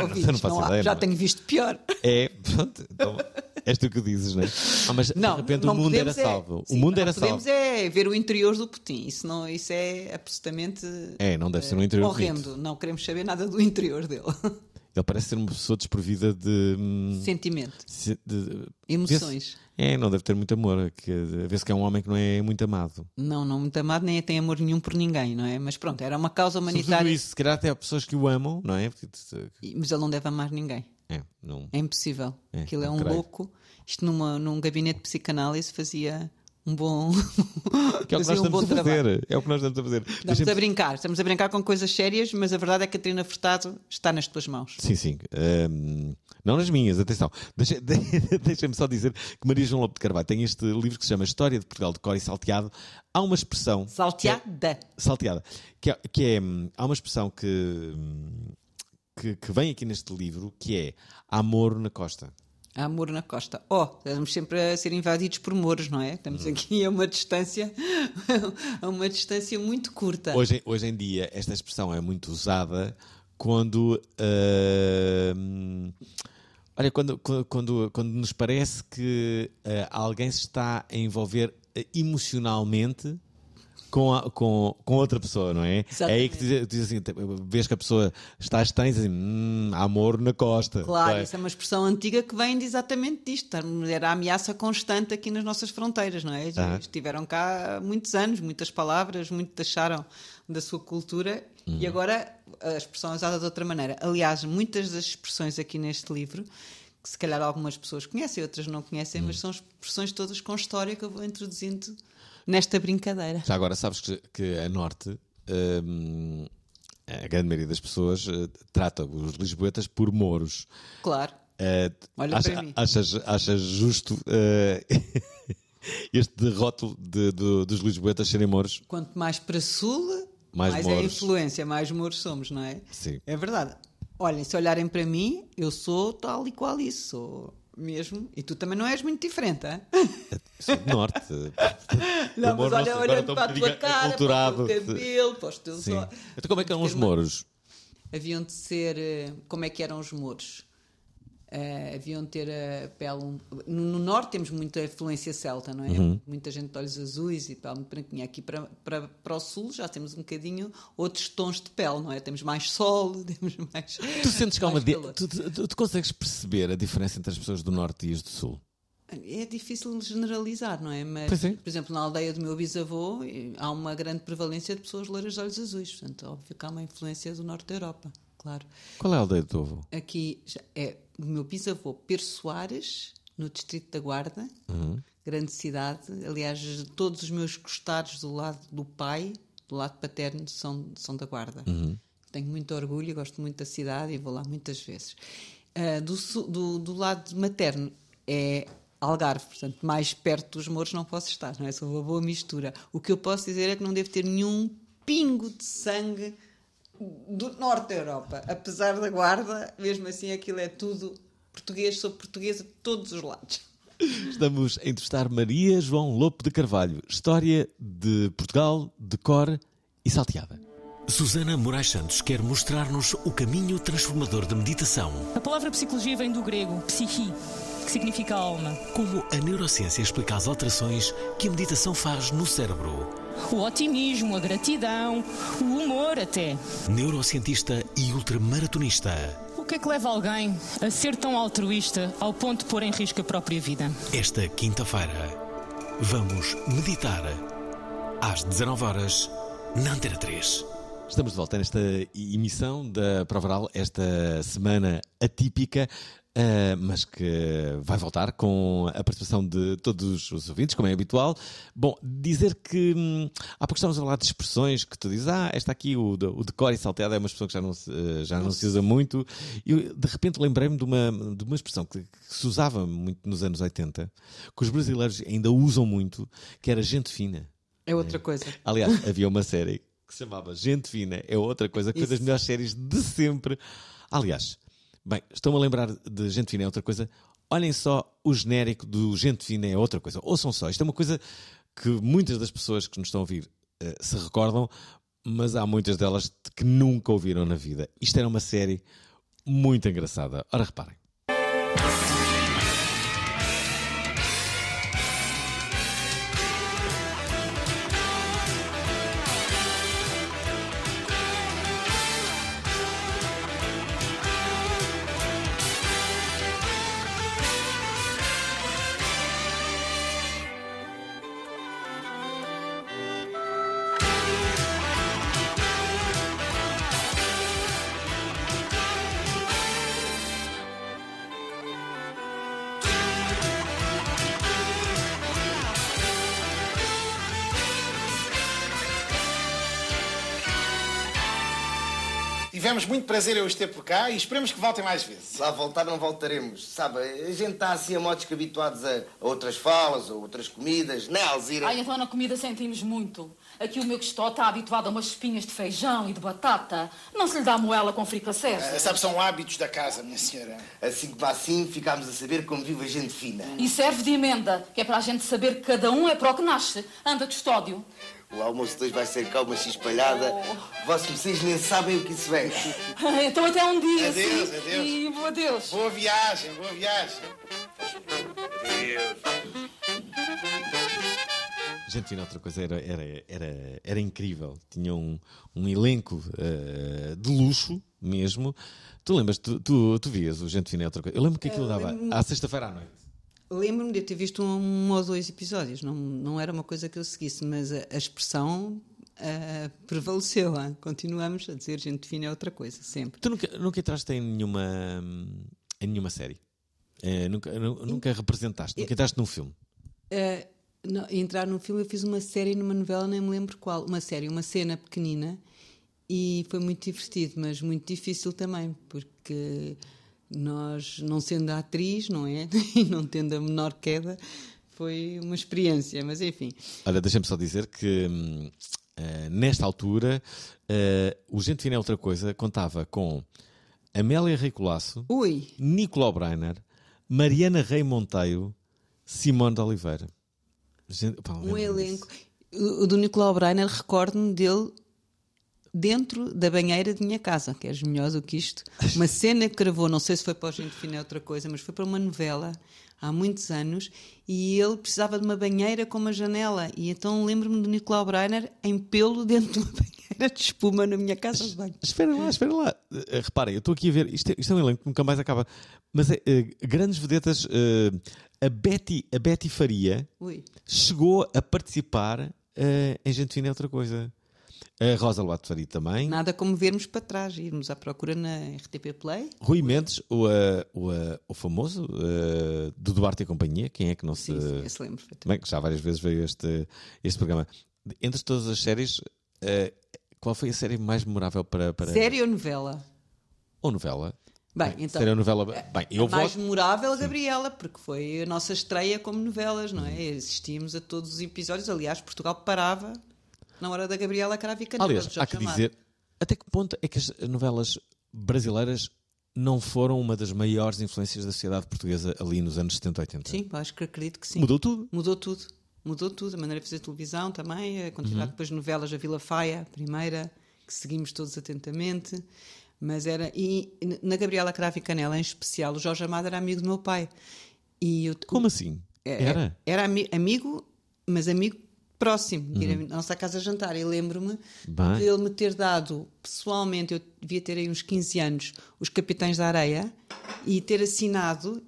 Ouvintes, não não há- ideia, já não é? tenho visto pior. É, pronto. Então, és tu que dizes, não é? Ah, mas Não, de repente não o mundo era podemos é- salvo. Sim, o mundo não era podemos salvo. é ver o interior do Putin. Isso, não, isso é absolutamente É, não deve ser no interior horrendo. bonito. Não queremos saber nada do interior dele. Ele parece ser uma pessoa desprovida de. hum, Sentimento, se- de- emoções. É, não deve ter muito amor. Que, Vê-se que é um homem que não é muito amado. Não, não muito amado, nem tem amor nenhum por ninguém, não é? Mas pronto, era uma causa humanitária. isso, se calhar até há pessoas que o amam, não é? Porque, Mas ele não deve amar ninguém. É, não. É impossível. É, Aquilo é um creio. louco. Isto numa, num gabinete de psicanálise fazia um bom, Que é o que nós um estamos a trabalho. fazer. É o que nós estamos a fazer. Estamos Deixa-me- a brincar, estamos a brincar com coisas sérias, mas a verdade é que a Catarina Furtado está nas tuas mãos. Sim, sim. Ahm, não nas minhas, atenção. Deixa- de- Deixa-me só dizer que Maria João Lobo de Carvalho tem este livro que se chama História de Portugal de Cor e Salteado. Há uma expressão. é- Salteada. salteada. Que é, que é, hum, há uma expressão que, hum, que, que vem aqui neste livro que é amor na costa. Amor na costa. Oh, estamos sempre a ser invadidos por moros, não é? Estamos aqui a uma distância, a uma distância muito curta. Hoje, hoje em dia, esta expressão é muito usada quando. hum, olha, quando, quando, quando, nos parece que ah, alguém se está a envolver ah, emocionalmente com, a- com, com outra pessoa, não é? É Exatamente. aí que tu diz, diz assim, vês que a pessoa está estranha e diz assim, hum, amor na costa. Claro, é? isso é uma expressão antiga que vem de exatamente disto. Era a ameaça constante aqui nas nossas fronteiras, não é? Aham. Estiveram cá muitos anos, muitas palavras, muito deixaram da sua cultura Uhum. e agora a expressão é usada de outra maneira. Aliás, muitas das expressões aqui neste livro, que se calhar algumas pessoas conhecem, outras não conhecem, Uhum. mas são expressões todas com história que eu vou introduzindo nesta brincadeira. Já agora sabes que, que a Norte, hum, a grande maioria das pessoas eh, trata os lisboetas por mouros. Claro. Eh, Olha acha- para mim. Achas, achas justo eh, este rótulo de- do- dos lisboetas serem mouros? Quanto mais para sul, Mais mais, é a influência, mais mouros somos, não é? Sim. É verdade. Olhem, se olharem para mim, eu sou tal e qual isso, sou mesmo. E tu também não és muito diferente, hein? Sou do Norte. Não, mas olha, olhando para a tua cara, para o teu cabelo, para os teus olhos. Então como é que eram os mouros? Haviam de ser. eh, Como é que eram os muros? Eh, haviam de ter a pele. um- No, no norte temos muita influência celta, não é? Uhum. Muita gente de olhos azuis e pele muito branquinha. Aqui para, para, para o sul já temos um bocadinho outros tons de pele, não é? Temos mais sol, temos mais. Tu sentes di- calor. Tu, tu- tu- tu consegues perceber a diferença entre as pessoas do Norte e as do Sul? É difícil generalizar, não é? Mas, é. por exemplo, na aldeia do meu bisavô eh, há uma grande prevalência de pessoas loiras de olhos azuis. Portanto, óbvio que há uma influência do norte da Europa, claro. Qual é a aldeia do teu avô? Aqui é o meu bisavô Pedro Soares, no distrito da Guarda, grande cidade. Aliás, todos os meus costados do lado do pai, do lado paterno, são, são da Guarda. Tenho muito orgulho, gosto muito da cidade e vou lá muitas vezes. Ah, do, do, do lado materno é Algarve, portanto, mais perto dos Mouros não posso estar, não é? Sou uma boa mistura. O que eu posso dizer é que não devo ter nenhum pingo de sangue do norte da Europa. Apesar da guarda, mesmo assim aquilo é tudo português, sou portuguesa de todos os lados. Estamos a entrevistar Maria João Lopo de Carvalho. História de Portugal, de cor e salteada. Susana Moraes Santos quer mostrar-nos o caminho transformador da meditação. A palavra psicologia vem do grego psichi, que significa alma. Como a neurociência explica as alterações que a meditação faz no cérebro. O otimismo, a gratidão, o humor até. Neurocientista e ultramaratonista. O que é que leva alguém a ser tão altruísta ao ponto de pôr em risco a própria vida? Esta quinta-feira, vamos meditar às 19 horas na Antena 3. Estamos de volta nesta emissão da Provaral, esta semana atípica, ah, mas que vai voltar com a participação de todos os ouvintes, como é habitual. Bom, dizer que hum, há pouco estávamos a falar de expressões que tu dizes, ah, esta aqui, o, o decor e salteado, é uma expressão que já não se, eh, já não se usa muito. E eu, de repente lembrei-me de uma, de uma expressão que, que se usava muito nos anos 80, que os brasileiros ainda usam muito, que era gente fina. É outra coisa. Aliás, havia uma série que se chamava Gente Fina, é outra coisa, que foi das melhores séries de sempre. Aliás, bem, estão-me a lembrar de Gente Fina, é outra coisa. Olhem só o genérico do Gente Fina, é outra coisa. Ouçam só, isto é uma coisa que muitas das pessoas que nos estão a ouvir eh, se recordam, mas há muitas delas que nunca ouviram na vida. Isto era uma série muito engraçada. Ora, reparem. Tivemos muito prazer em os ter por cá e esperemos que voltem mais vezes. Lá voltar não voltaremos. Sabe, a gente está assim a modos que habituados a, a outras falas, a outras comidas, né, Alzira? Ai, então na comida sentimos muito. Aqui o meu questó está habituado a umas espinhas de feijão e de batata. Não se lhe dá moela com fricassés. Ah, sabe, são hábitos da casa, minha senhora. Assim que assim ficámos a saber como vive a gente fina. E serve de emenda, que é para a gente saber que cada um é para o que nasce. Anda, custódio. O almoço de hoje vai ser cá uma espalhada. Vossos vocês nem sabem o que isso é. Então até um dia, Adeus, sim. adeus. E adeus. Boa viagem, boa viagem. Gente Fina, outra coisa, era, era, era, era incrível. Tinha um, um elenco uh, de luxo mesmo. Tu lembras, tu, tu, tu vias o Gente Fina outra coisa. Eu lembro que aquilo dava à sexta-feira à noite. Lembro-me de ter visto um, um, ou dois episódios, não, não era uma coisa que eu seguisse, mas a, a expressão uh, prevaleceu. Hein? Continuamos a dizer gente fina é outra coisa, sempre. Tu nunca, nunca entraste em nenhuma, em nenhuma série? Uh, nunca, nunca representaste? Nunca entraste num filme? Uh, não, entrar num filme, eu fiz uma série numa novela, nem me lembro qual. Uma série, uma cena pequenina e foi muito divertido, mas muito difícil também, porque nós, não sendo atriz, não é? E não tendo a menor queda, foi uma experiência, mas enfim. Olha, deixa-me só dizer que uh, nesta altura uh, o Gente Fina é outra coisa contava com Amélia Rei Colasso. Nicolau Breiner, Mariana Rei Monteiro, Simone de Oliveira. Gente, pá, um elenco. O do Nicolau Breiner, recordo-me dele dentro da banheira de minha casa, que és melhor do que isto. Uma cena que gravou, não sei se foi para o Gente Fina outra coisa, mas foi para uma novela há muitos anos e ele precisava de uma banheira com uma janela. E então lembro-me do Nicolau Breiner em pelo dentro de uma banheira de espuma na minha casa de banho. Espera lá, espera lá. Uh, reparem, eu estou aqui a ver, isto é, isto é um elenco que nunca mais acaba. Mas é, uh, grandes vedetas, a, Betty, a Betty Faria Ui. chegou a participar em Gente Fina é outra coisa. A Rosa Lobato Faria também. Nada como vermos para trás, irmos à procura na RTP Play. Rui Mendes, o, uh, o, uh, o famoso uh, do Duarte e Companhia, quem é que não se. Sim, sim, se lembro. Bem, já várias vezes veio este, este programa. Entre todas as séries, qual foi a série mais memorável para. para... Série ou novela? Ou novela? Bem, então. Série ou novela? Bem, eu a mais memorável, a Gabriela, porque foi a nossa estreia como novelas, não é? Assistimos a todos os episódios. Aliás, Portugal parava na hora da Gabriela Caravicanela. Aliás, há que dizer, até que ponto é que as novelas brasileiras não foram uma das maiores influências da sociedade portuguesa ali nos anos 70, 80? Sim, acho que acredito que sim. Mudou tudo? Mudou tudo. Mudou tudo. A maneira de fazer televisão também, a quantidade uhum. depois de novelas, a Vila Faia, a primeira, que seguimos todos atentamente. Mas era. E na Gabriela Cravo e Canela, em especial, o Jorge Amado era amigo do meu pai. E eu, Como assim? É, era? Era amigo, mas amigo próximo, ir uhum. à nossa casa jantar. E lembro-me de ele me ter dado, pessoalmente, eu devia ter aí uns 15 anos, os Capitães da Areia, e ter assinado,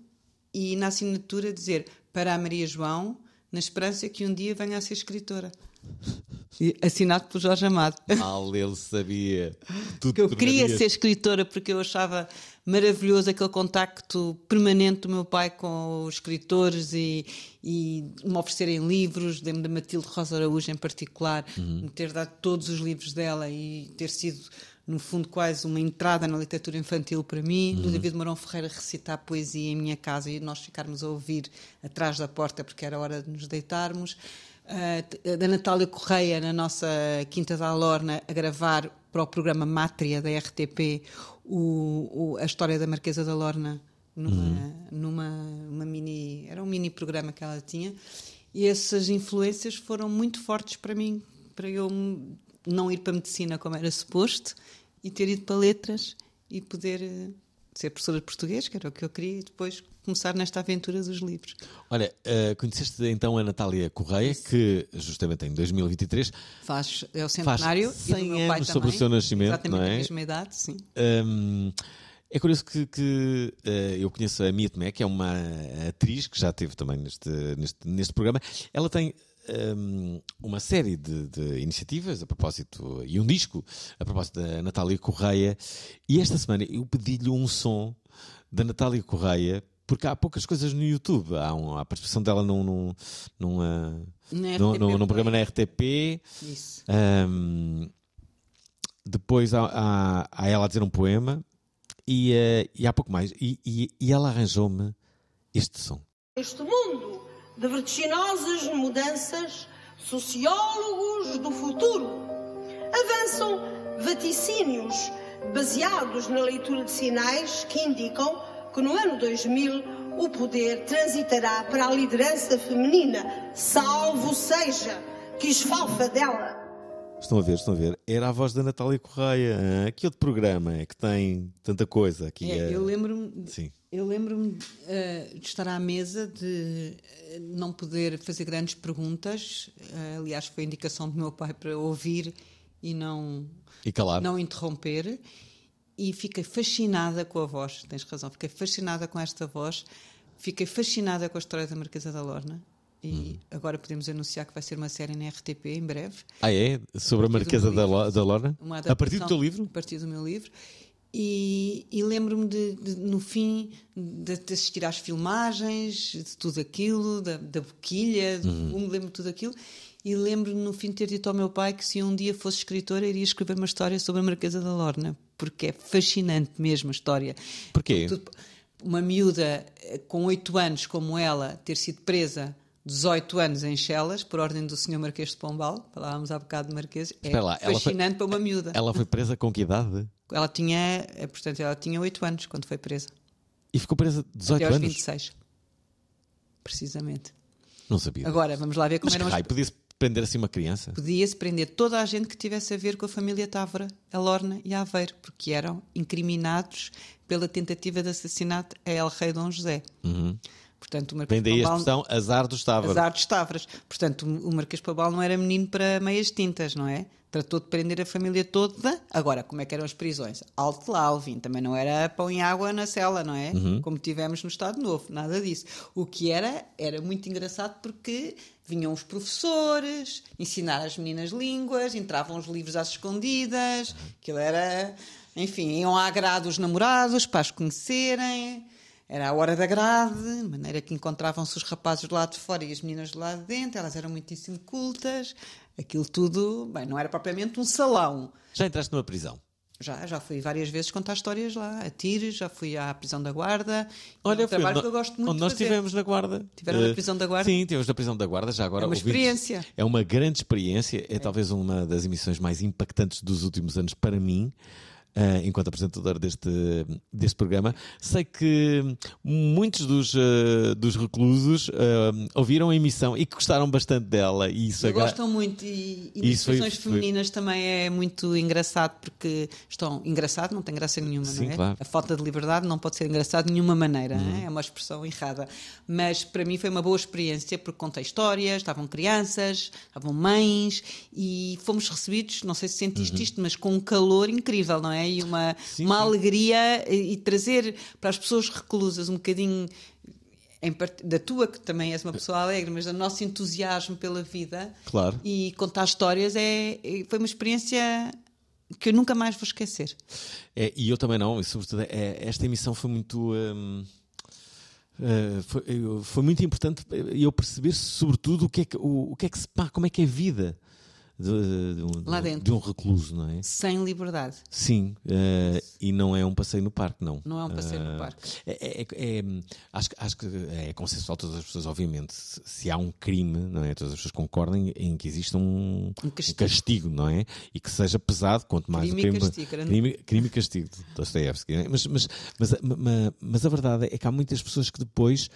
e na assinatura dizer para a Maria João, na esperança que um dia venha a ser escritora. Assinado pelo Jorge Amado. Mal ele sabia. Tudo que eu queria ser escritora porque eu achava maravilhoso aquele contacto permanente do meu pai com os escritores e, e me oferecerem livros, lembro da Matilde Rosa Araújo em particular, uhum. me ter dado todos os livros dela e ter sido, no fundo, quase uma entrada na literatura infantil para mim. Uhum. Do David Mourão Ferreira recitar poesia em minha casa e nós ficarmos a ouvir atrás da porta porque era hora de nos deitarmos. Uh, da Natália Correia na nossa Quinta da Alorna a gravar para o programa Mátria da RTP o, o, a história da Marquesa da Lorna numa, uhum. numa uma mini era um mini programa que ela tinha e essas influências foram muito fortes para mim para eu não ir para a medicina como era suposto e ter ido para letras e poder eh, ser professora de português, que era o que eu queria, e depois começar nesta aventura dos livros. Olha, uh, conheceste então a Natália Correia, Isso. que justamente em 2023 faz, é o centenário faz 100 anos sobre o seu nascimento, exatamente não é? a mesma idade, sim. Um, é curioso que, que uh, eu conheço a Mia Tomé, que é uma atriz que já teve também neste, neste, neste programa. Ela tem um, uma série de, de, iniciativas a propósito, e um disco a propósito da Natália Correia. E esta semana eu pedi-lhe um som da Natália Correia, porque há poucas coisas no YouTube. Há, um, a participação dela num, num, numa, num, num, num, programa na RTP. Isso. Um, depois há, há, há, ela a dizer um poema e, uh, e há pouco mais. E, e, e ela arranjou-me este som. Este mundo de vertiginosas mudanças, sociólogos do futuro avançam vaticínios baseados na leitura de sinais que indicam que no ano 2000 o poder transitará para a liderança feminina, salvo seja que esfalfa dela. Estão a ver, estão a ver. Era a voz da Natália Correia. Que outro programa é que tem tanta coisa aqui? É, eu lembro-me. Sim Eu lembro-me uh, de estar à mesa, de uh, não poder fazer grandes perguntas. Uh, aliás, foi a indicação do meu pai para ouvir e não, e calar. não interromper. E fiquei fascinada com a voz, tens razão, fiquei fascinada com esta voz, fiquei fascinada com a história da Marquesa da Lorna. E hum. agora podemos anunciar que vai ser uma série na RTP em breve. Ah, é? Sobre a, a Marquesa da, da Lorna? A partir do teu livro? A partir do meu livro. E, e lembro-me de, de, no fim de, de, assistir às filmagens, de tudo aquilo, da, da boquilha, uhum. lembro de tudo aquilo. E lembro-me no fim de ter dito ao meu pai que se um dia fosse escritora iria escrever uma história sobre a Marquesa da Lorna, porque é fascinante mesmo a história. Porquê? Uma miúda eh, com oito anos como ela ter sido presa 18 anos em Chelas, por ordem do Sr. Marquês de Pombal, falávamos há bocado de Marquês, é lá, fascinante foi, para uma miúda. Ela foi presa com que idade? Ela tinha, eh, portanto, ela tinha 8 anos quando foi presa. E ficou presa 18 Até aos anos? 26. Precisamente. Não sabia. Agora, vamos lá ver como Mas era. Mas podia-se prender assim uma criança? Podia-se prender toda a gente que tivesse a ver com a família Távora, a Lorna e a Aveiro, porque eram incriminados pela tentativa de assassinato a El Rei Dom José. Uhum. Portanto, o Marquês Vem daí Pombal, a expressão azar dos Távora. Azar dos Távora. Portanto, o Marquês Pombal não era menino para meias tintas, não é? Tratou de prender a família toda. Agora, como é que eram as prisões? Alto lá, Alvin. Também não era pão e água na cela, não é? Uhum. Como tivemos no Estado Novo. Nada disso. O que era, era muito engraçado porque vinham os professores ensinar as meninas línguas, entravam os livros às escondidas. Aquilo era... Enfim, iam à grade os namorados para as conhecerem era a hora da grade, de maneira que encontravam-se os rapazes do lado de fora e as meninas do lado de dentro, elas eram muitíssimo cultas, aquilo tudo, bem, não era propriamente um salão. Já entraste numa prisão? Já, já fui várias vezes contar histórias lá, a Tires, já fui à prisão da Guarda. Olha, é um trabalho no, que eu gosto muito onde nós estivemos na Guarda. Tiveram uh, na prisão da Guarda? Sim, tivemos na prisão da Guarda, já agora. É uma experiência. É uma grande experiência, é, é talvez uma das emissões mais impactantes dos últimos anos para mim. Uh, enquanto apresentador deste, deste programa. Sei que muitos dos, uh, dos reclusos uh, ouviram a emissão e que gostaram bastante dela. E isso e gostam muito. E, e nas foi, femininas foi... também é muito engraçado, porque estão. Engraçado não tem graça nenhuma, Sim, não é? Claro. A falta de liberdade não pode ser engraçado de nenhuma maneira, uhum. é? é uma expressão errada. Mas para mim foi uma boa experiência, porque contei histórias, estavam crianças, estavam mães e fomos recebidos, não sei se sentiste uhum. isto, mas com um calor incrível, não é? E uma, sim, uma sim. alegria e, e trazer para as pessoas reclusas um bocadinho da tua, que também és uma pessoa alegre, mas do nosso entusiasmo pela vida claro. e contar histórias é, é, foi uma experiência que eu nunca mais vou esquecer. É, e eu também não, e sobretudo é, esta emissão foi muito. Hum, uh, foi, foi, muito importante eu perceber sobretudo o que é que, o, o que, é que se pá, como é que é a vida de, de, um, Lá dentro. de um recluso, não é? Sem liberdade. Sim, uh, e não é um passeio no parque, não. Não é um passeio uh, no parque. É, é, é, acho, acho que é consensual todas as pessoas, obviamente. Se, há um crime, não é? Todas as pessoas concordem em que existe um, um, castigo. um castigo. não é? E que seja pesado, quanto mais crime o crime. Castigo, crime, crime e castigo. É? Mas, mas, mas, mas, mas a verdade é que há muitas pessoas que depois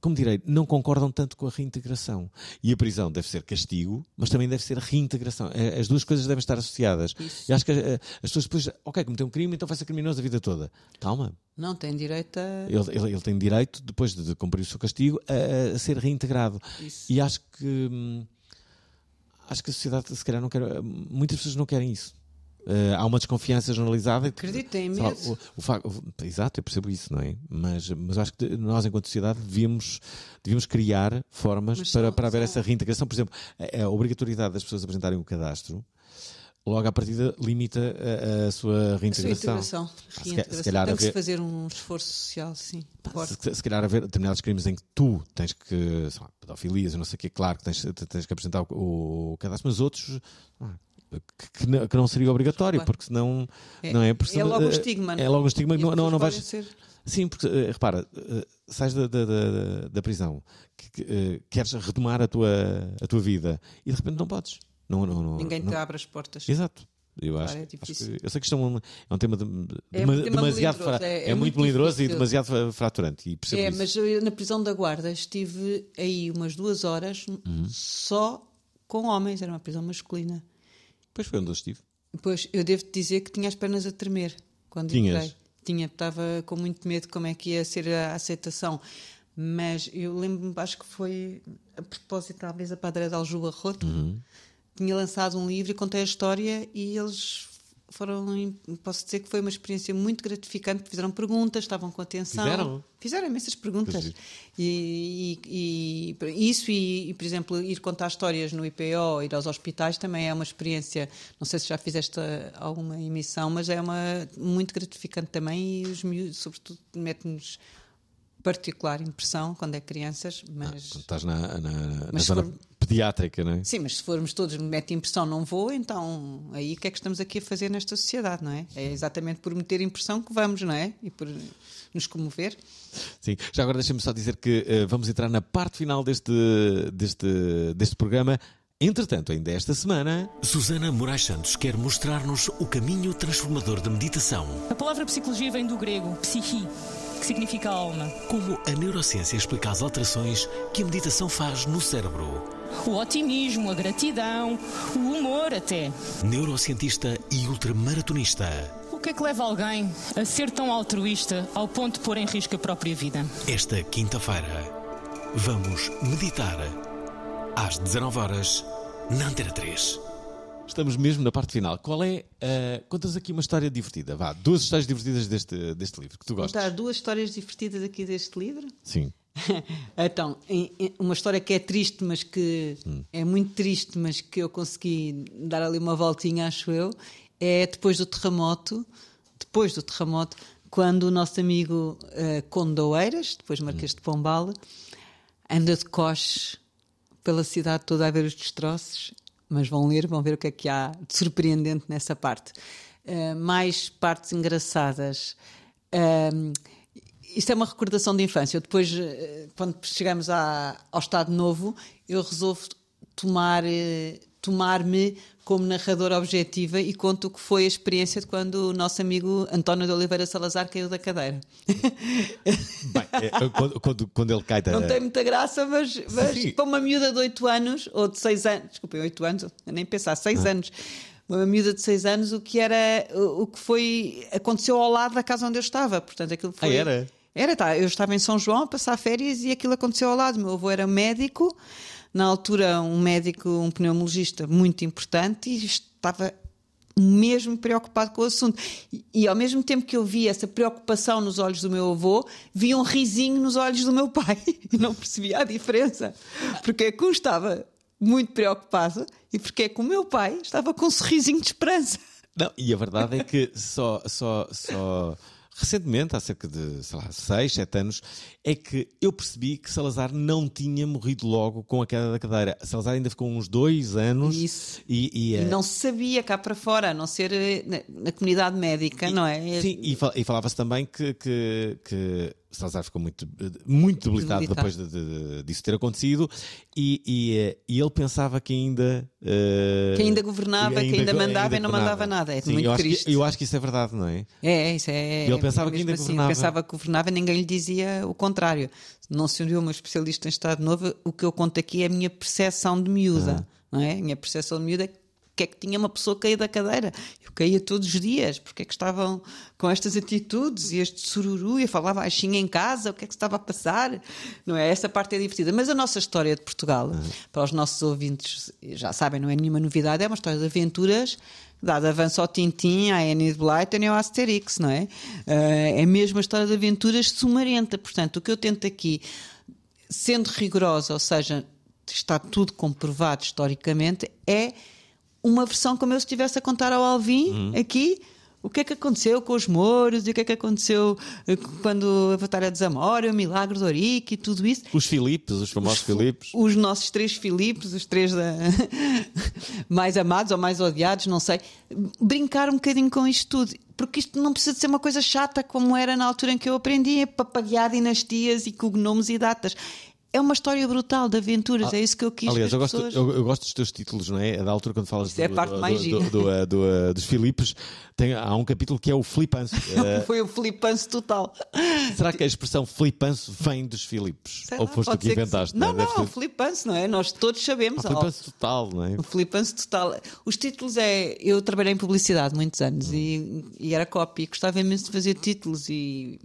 como direi, não concordam tanto com a reintegração. E a prisão deve ser castigo, mas também deve ser reintegração. É, as duas coisas devem estar associadas. Isso. E acho que eh, as pessoas depois, ok, cometeu um crime, então vai ser criminoso a vida toda. Calma. Não, tem direito a. Ele, ele, ele tem direito, depois de, cumprir o seu castigo, a, a ser reintegrado. Isso. E acho que. Hum, acho que a sociedade, se calhar, não quer. Muitas pessoas não querem isso. Uh, há uma desconfiança generalizada. Acredito, tem medo. O, o, facto, o, exato, eu percebo isso, não é? Mas, mas acho que nós, enquanto sociedade, devíamos, devíamos criar formas Mas para, para haver essa reintegração. Por exemplo, a, a obrigatoriedade das pessoas apresentarem o cadastro, logo à partida, limita a, a sua A sua reintegração. integração. Ah, se Reintegração. se calhar Tem que se haver- fazer um esforço social, sim. Se, se calhar haver determinados crimes em que tu tens que, sei lá, pedofilias, não sei o que, claro que tens, tens que apresentar o, o cadastro, mas outros que, que não, que não seria obrigatório, porque senão É- não é, porque é senão, logo eh, estigma, É é? logo o estigma, E as não, não, vais. ser- Sim, porque eh, repara, eh, sais da, da, da, da prisão, que, que, eh, queres retomar a tua, a tua vida e de repente não podes. Não, não, não, Ninguém não. te abre as portas. Exato. Eu Claro, acho, é acho que, eu sei que isto é um, é um tema de, É dema- um tema demasiado fra- é- é, é muito melindroso e demasiado fra- fraturante. E É, isso. mas eu, na prisão da guarda estive aí umas duas horas Uhum. só com homens, era uma prisão masculina. Depois foi onde eu estive. Depois eu devo te dizer que tinha as pernas a tremer quando Tinhas? entrei. tinha, estava com muito medo de como é que ia ser a aceitação. Mas eu lembro-me, acho que foi a propósito, talvez, a Padre de Aljuba Roto, Uhum. tinha lançado um livro e contei a história e eles foram, posso dizer que foi uma experiência muito gratificante, fizeram perguntas, estavam com atenção. Fizeram? Fizeram imensas perguntas. Pois E, e- e isso, e, e, por exemplo, ir contar histórias no IPO, ir aos hospitais, também é uma experiência. Não sei se já fizeste alguma emissão, mas é uma muito gratificante também. E os miúdos, sobretudo, mete-nos particular impressão quando é crianças, mas. Quando estás na, na, na zona for- pediátrica, não é? Sim, mas se formos todos, me mete impressão, não vou, então aí o que é que estamos aqui a fazer nesta sociedade, não é? É exatamente por meter impressão que vamos, não é? E por nos comover. Sim, já agora deixa-me só dizer que eh, vamos entrar na parte final deste, deste, deste programa. Entretanto, ainda esta semana. Susana Moraes Santos quer mostrar-nos o caminho transformador da meditação. A palavra psicologia vem do grego psihi, que significa alma. Como a neurociência explica as alterações que a meditação faz no cérebro. O otimismo, a gratidão, o humor até. Neurocientista e ultramaratonista. O que é que leva alguém a ser tão altruísta ao ponto de pôr em risco a própria vida? Esta quinta-feira, vamos meditar às 19 horas na Antena 3. Estamos mesmo na parte final. Qual é. eh, contas aqui uma história divertida. Vá, duas histórias divertidas deste, deste livro que tu gostas. Contar duas histórias divertidas aqui deste livro. Sim. então, uma história que é triste, mas que é muito triste, mas que eu consegui dar ali uma voltinha, acho eu, é depois do terremoto, depois do terremoto, quando o nosso amigo uh, Condoeiras, depois Marquês de Pombal, anda de coches pela cidade toda a ver os destroços, mas vão ler, vão ver o que é que há de surpreendente nessa parte. Uh, mais partes engraçadas. Um, isto é uma recordação de infância. Eu depois, eh, quando chegamos à- ao Estado Novo, eu resolvo tomar, eh, tomar-me como narradora objetiva e conto o que foi a experiência de quando o nosso amigo António de Oliveira Salazar caiu da cadeira. Bem, eh, quando, quando, quando ele cai da. Não tem muita graça, mas, mas para uma miúda de 8 anos, ou de 6 anos, desculpem, 8 anos, nem pensar, 6 Ah. anos, uma miúda de 6 anos, o que era, o o que foi, aconteceu ao lado da casa onde eu estava, portanto aquilo foi... Ah, era? Era, tá, eu estava em São João a passar férias e aquilo aconteceu ao lado, meu avô era médico, na altura um médico, um pneumologista muito importante e estava mesmo preocupado com o assunto. E, e ao mesmo tempo que eu vi essa preocupação nos olhos do meu avô, vi um risinho nos olhos do meu pai e não percebia a diferença. Porque é que um estava muito preocupado e porque é que o meu pai estava com um sorrisinho de esperança. Não, e a verdade é que só, só, só recentemente, há cerca de, sei lá, 6, 7 anos, é que eu percebi que Salazar não tinha morrido logo com a queda da cadeira. Salazar ainda ficou uns dois anos Isso. e, e, E eh, não se sabia cá para fora, a não ser eh, na, na comunidade médica, não é? Sim, e, e falava-se também que, que, que Salazar ficou muito, muito debilitado, depois de, de- disso ter acontecido e, e, eh, e ele pensava que ainda. eh, Que ainda governava, que ainda mandava e não mandava nada. É Sim, muito eu acho, triste. que, eu acho que isso é verdade, não é? É, isso é. Ele pensava é que ainda assim. governava. Pensava que governava e ninguém lhe dizia o contrário. Não se uniu uma especialista em Estado Novo, o que eu conto aqui é a minha percepção de miúda. Não é? A minha percepção de miúda é que é que tinha uma pessoa caída da cadeira. Eu caía todos os dias, porque é que estavam com estas atitudes e este sururu, e eu falava baixinho em casa, o que é que se estava a passar? Não é? Essa parte é divertida. Mas a nossa história de Portugal, para os nossos ouvintes, já sabem, não é nenhuma novidade, é uma história de aventuras dado avanço ao Tintin, à Annie de Blyton e ao Asterix, não é? Eh, é mesmo a história de aventuras sumarenta. Portanto, o que eu tento aqui, sendo rigorosa, ou seja, está tudo comprovado historicamente, é uma versão como eu se estivesse a contar ao Alvin aqui. O que é que aconteceu com os mouros e o que é que aconteceu eh, quando a Batalha de Zamora, o Milagre de Ourique e tudo isso Os Filipes, os famosos Filipes. os nossos três Filipes, os três da- mais amados ou mais odiados, não sei, brincar um bocadinho com isto tudo. Porque isto não precisa de ser uma coisa chata como era na altura em que eu aprendi a papaguear dinastias e cognomes e datas. É uma história brutal de aventuras, Ah, é isso que eu quis Aliás, que eu gosto, pessoas... eu, eu gosto dos teus títulos, não é? Da altura quando falas é do- parte do- mais do- do- do- do- dos Filipes, tem, há um capítulo que é o flipanço. Eh, Foi o flipanço total. será que a expressão flipanço vem dos Filipes? Ou foste tu pode que inventaste? sim. Não, Deve não, ser- flipanço, não é? Nós todos sabemos. Ah, flipanço total, não é? O flipanço total. Os títulos é. Eu trabalhei em publicidade muitos anos e, e era copy. Gostava imenso de fazer títulos e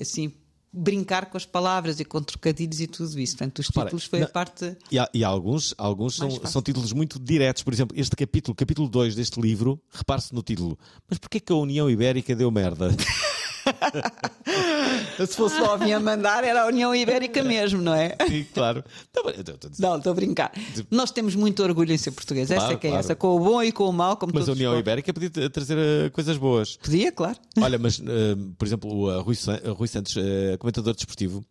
assim brincar com as palavras e com trocadilhos e tudo isso. Portanto, os Repara, títulos foi a parte. E, há- e alguns, alguns são, fácil. são títulos muito diretos. Por exemplo, este capítulo, capítulo 2 deste livro, repare-se no título. Mas porquê que a União Ibérica deu merda? Se fosse só a minha mandar, era a União Ibérica mesmo, não é? Sim, claro. Tá a. Não, estou a brincar. Nós temos muito orgulho em ser português. essa Claro, é que é claro. essa, com o bom e com o mau, como Mas a União Ibérica podia tra- trazer eh, coisas boas. Podia, claro. Olha, mas, eh, por exemplo, o eh, Rui, San- Rui Santos, comentador desportivo,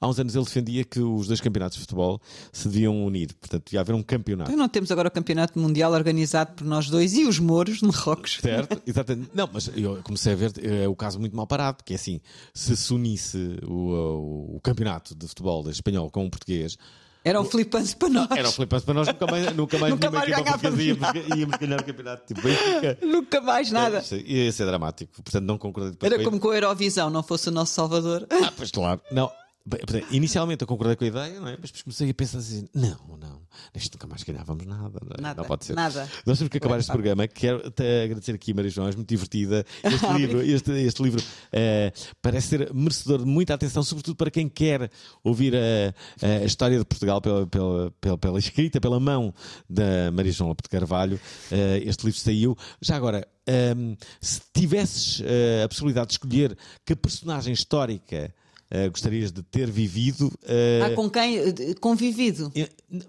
há uns anos ele defendia que os dois campeonatos de futebol se deviam unir. Portanto, devia haver um campeonato. Então não temos agora o campeonato mundial organizado por nós dois e os Mouros de Marrocos. Certo? Exatamente. Não, mas eu comecei a ver é, o caso muito mal parado, que é assim, se se unisse o, o, campeonato de futebol espanhol com o português, Era um flipante para nós. era um flipante para nós, nunca mais, nunca mais Nunca mais ganhávamos íamos, íamos ganhar o campeonato. Tipo, Benfica. Nunca mais nada. Isso Ia ser dramático. Portanto, não concordei depois Era como com a Eurovisão, não fosse o nosso Salvador. Ah, pois claro. Não. Bem, portanto, Inicialmente eu concordei com a ideia, não é? Mas depois comecei a pensar assim: não, não, isto nunca mais ganhávamos nada. Não, é? Nada, não pode ser. nada. Nós temos que acabar este programa. Quero te agradecer aqui, Maria João, és muito divertida. Este livro, este, este livro eh, parece ser merecedor de muita atenção, sobretudo para quem quer ouvir a, a história de Portugal pela, pela, pela, pela escrita, pela mão da Maria João Lopes de Carvalho. Eh, este livro saiu. Já agora, ehm, se tivesses eh, a possibilidade de escolher que personagem histórica. Eh, gostarias de ter vivido eh, Ah, com quem? Eh, Convivido.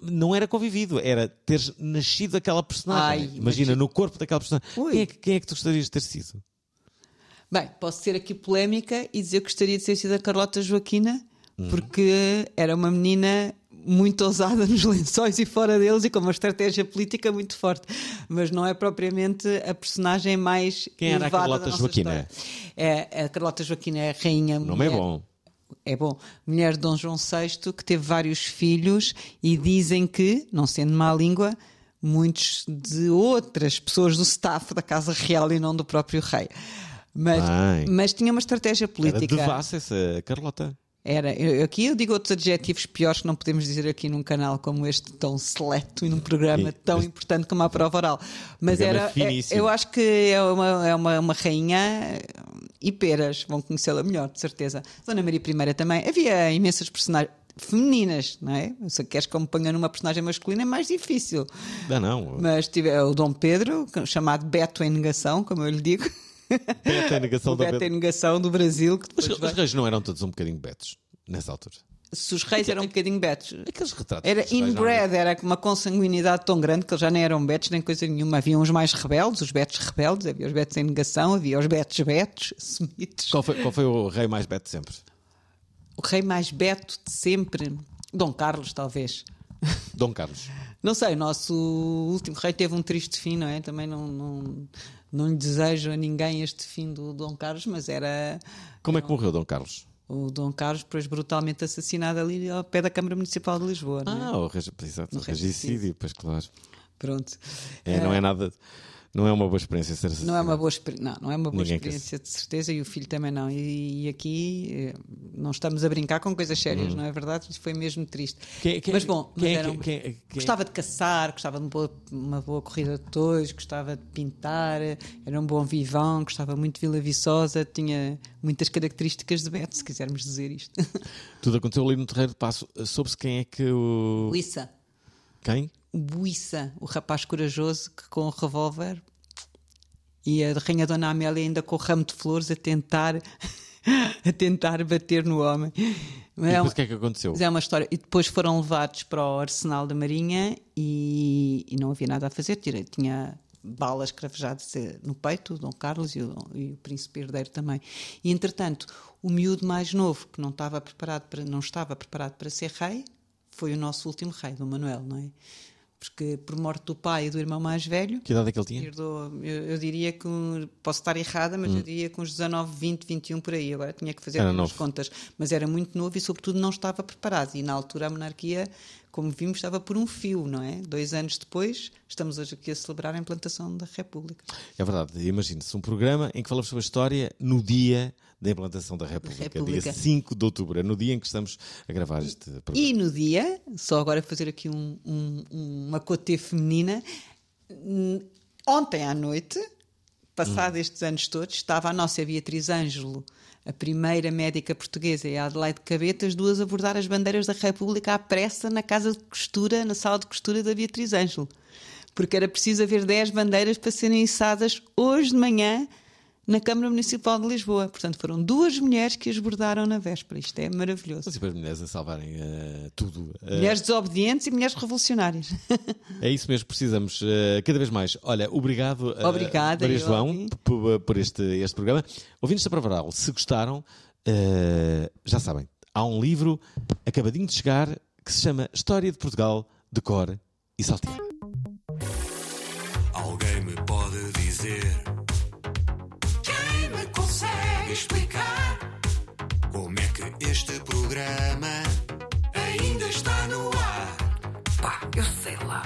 não era convivido, era teres nascido aquela personagem. Ai, Imagina, imagina. no corpo daquela personagem. Quem é, que, quem é que tu gostarias de ter sido? Bem, posso ser aqui polémica e dizer que gostaria de ter sido a Carlota Joaquina, Hum. porque era uma menina muito ousada nos lençóis e fora deles e com uma estratégia política muito forte. Mas não é propriamente a personagem mais. Quem era a Carlota Joaquina? história. É, a Carlota Joaquina é a rainha. O nome é bom. É bom. Mulher de Dom João VI, que teve vários filhos e dizem que, não sendo má língua, muitos de outras pessoas do staff da Casa Real e não do próprio rei. Mas, Bem. mas tinha uma estratégia Era política. devassa essa Carlota. Era. Eu- aqui eu digo outros adjetivos piores que não podemos dizer aqui num canal como este, tão seleto e num programa Sim, tão este- importante como a prova oral. Mas Programa era. é- eu acho que é uma, é uma, uma rainha e peras, vão conhecê-la melhor, de certeza. Dona Maria I também. Havia imensas personagens femininas, não é? Se queres que ponha numa personagem masculina é mais difícil. Não, não. Mas tive o Dom Pedro, chamado Beto em negação, como eu lhe digo. Beto em negação o da Beto. em negação do Brasil. Que Mas depois os reis não eram todos um bocadinho betos nessa altura. Se os reis eram um bocadinho betos. Aqueles retratos. Era inbred, era com uma consanguinidade tão grande que eles já nem eram betos nem coisa nenhuma. Havia uns mais rebeldes, os betos rebeldes, havia os betos em negação, havia os betos betos, semitos. Qual foi, qual foi o rei mais beto de sempre? O rei mais beto de sempre, Dom Carlos, talvez. Dom Carlos. Não sei, o nosso último rei teve um triste fim, não é? Também não, não, não lhe desejo a ninguém este fim do Dom Carlos, mas era Como é que morreu Dom Carlos? o Dom Carlos, depois brutalmente assassinado ali ao pé da Câmara Municipal de Lisboa. É? Ah, o regi- exato, o regicídio, pois claro. Pronto. É, não é nada. Não é uma boa experiência ser Não é uma boa, não, não é uma boa Ninguém experiência, de certeza, e o filho também não. E, e aqui eh, não estamos a brincar com coisas sérias, Hum. não é verdade? Isso foi mesmo triste. Quem- quem- mas bom, quem mas é quem- gostava de caçar, gostava de uma boa, uma boa corrida de tois, gostava de pintar, era um bom vivão, gostava muito de Vila Viçosa, tinha muitas características de Beto, se quisermos dizer isto. Tudo aconteceu ali no Terreiro de Passo. Soube-se quem é que o. Buissa, Quem? o Buissa, o rapaz corajoso que com o revólver e a rainha Dona Amélia ainda com o ramo de flores a tentar a tentar bater no homem. E É depois o que é que aconteceu? mas é uma história. E depois foram levados para o arsenal da Marinha e, e não havia nada a fazer. Tinha, tinha balas cravejadas eh, no peito, o Dom Carlos e o, e o príncipe herdeiro também. E entretanto, o miúdo mais novo, que não estava preparado para, não estava preparado para ser rei, foi o nosso último rei, Dom Manuel, não é? porque por morte do pai e do irmão mais velho. Que idade é que ele tinha? Herdou, eu, eu diria que, posso estar errada, mas eu diria que uns 19, 20, 21 por aí. Agora tinha que fazer novo. contas. Mas era muito novo e, sobretudo, não estava preparado. E na altura a monarquia, como vimos, estava por um fio, não é? Dois anos depois, estamos hoje aqui a celebrar a implantação da República. É verdade, imagine-se um programa em que falamos sobre a história no dia da implantação da República, República. dia 5 de outubro, é no dia em que estamos a gravar este programa. E no dia, só agora fazer aqui um, um- uma cote feminina, hum, ontem à noite, passado estes anos todos, estava a nossa Beatriz Ângelo, a primeira médica portuguesa, e a Adelaide Cabeta, as duas a bordar as bandeiras da República à pressa na casa de costura, na sala de costura da Beatriz Ângelo. Porque era preciso haver 10 bandeiras para serem içadas hoje de manhã na Câmara Municipal de Lisboa. Portanto, foram duas mulheres que as bordaram na véspera. Isto é maravilhoso. Sempre as mulheres a salvarem eh, tudo. Eh, Mulheres desobedientes e mulheres revolucionárias. É isso mesmo, precisamos eh, cada vez mais. Olha, obrigado, eh, Obrigada, Maria João, por, este, este programa. Ouvintes da Provaral, se gostaram, já sabem, há um livro acabadinho de chegar que se chama História de Portugal, de Cor e Salteado. Explicar como é que este programa ainda está no ar? Pá, eu sei lá.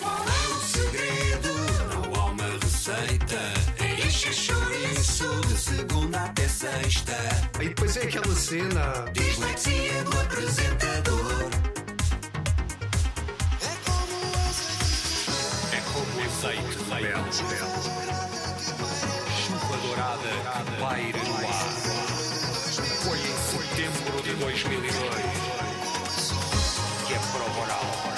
Qual é o segredo? não há uma receita? Enche chouriço De segunda até sexta, E depois é aquela cena. Dislexia do apresentador É como azeite rebelde. Chuva dourada que paira no ar. Foi em setembro de 2002 que a prova oral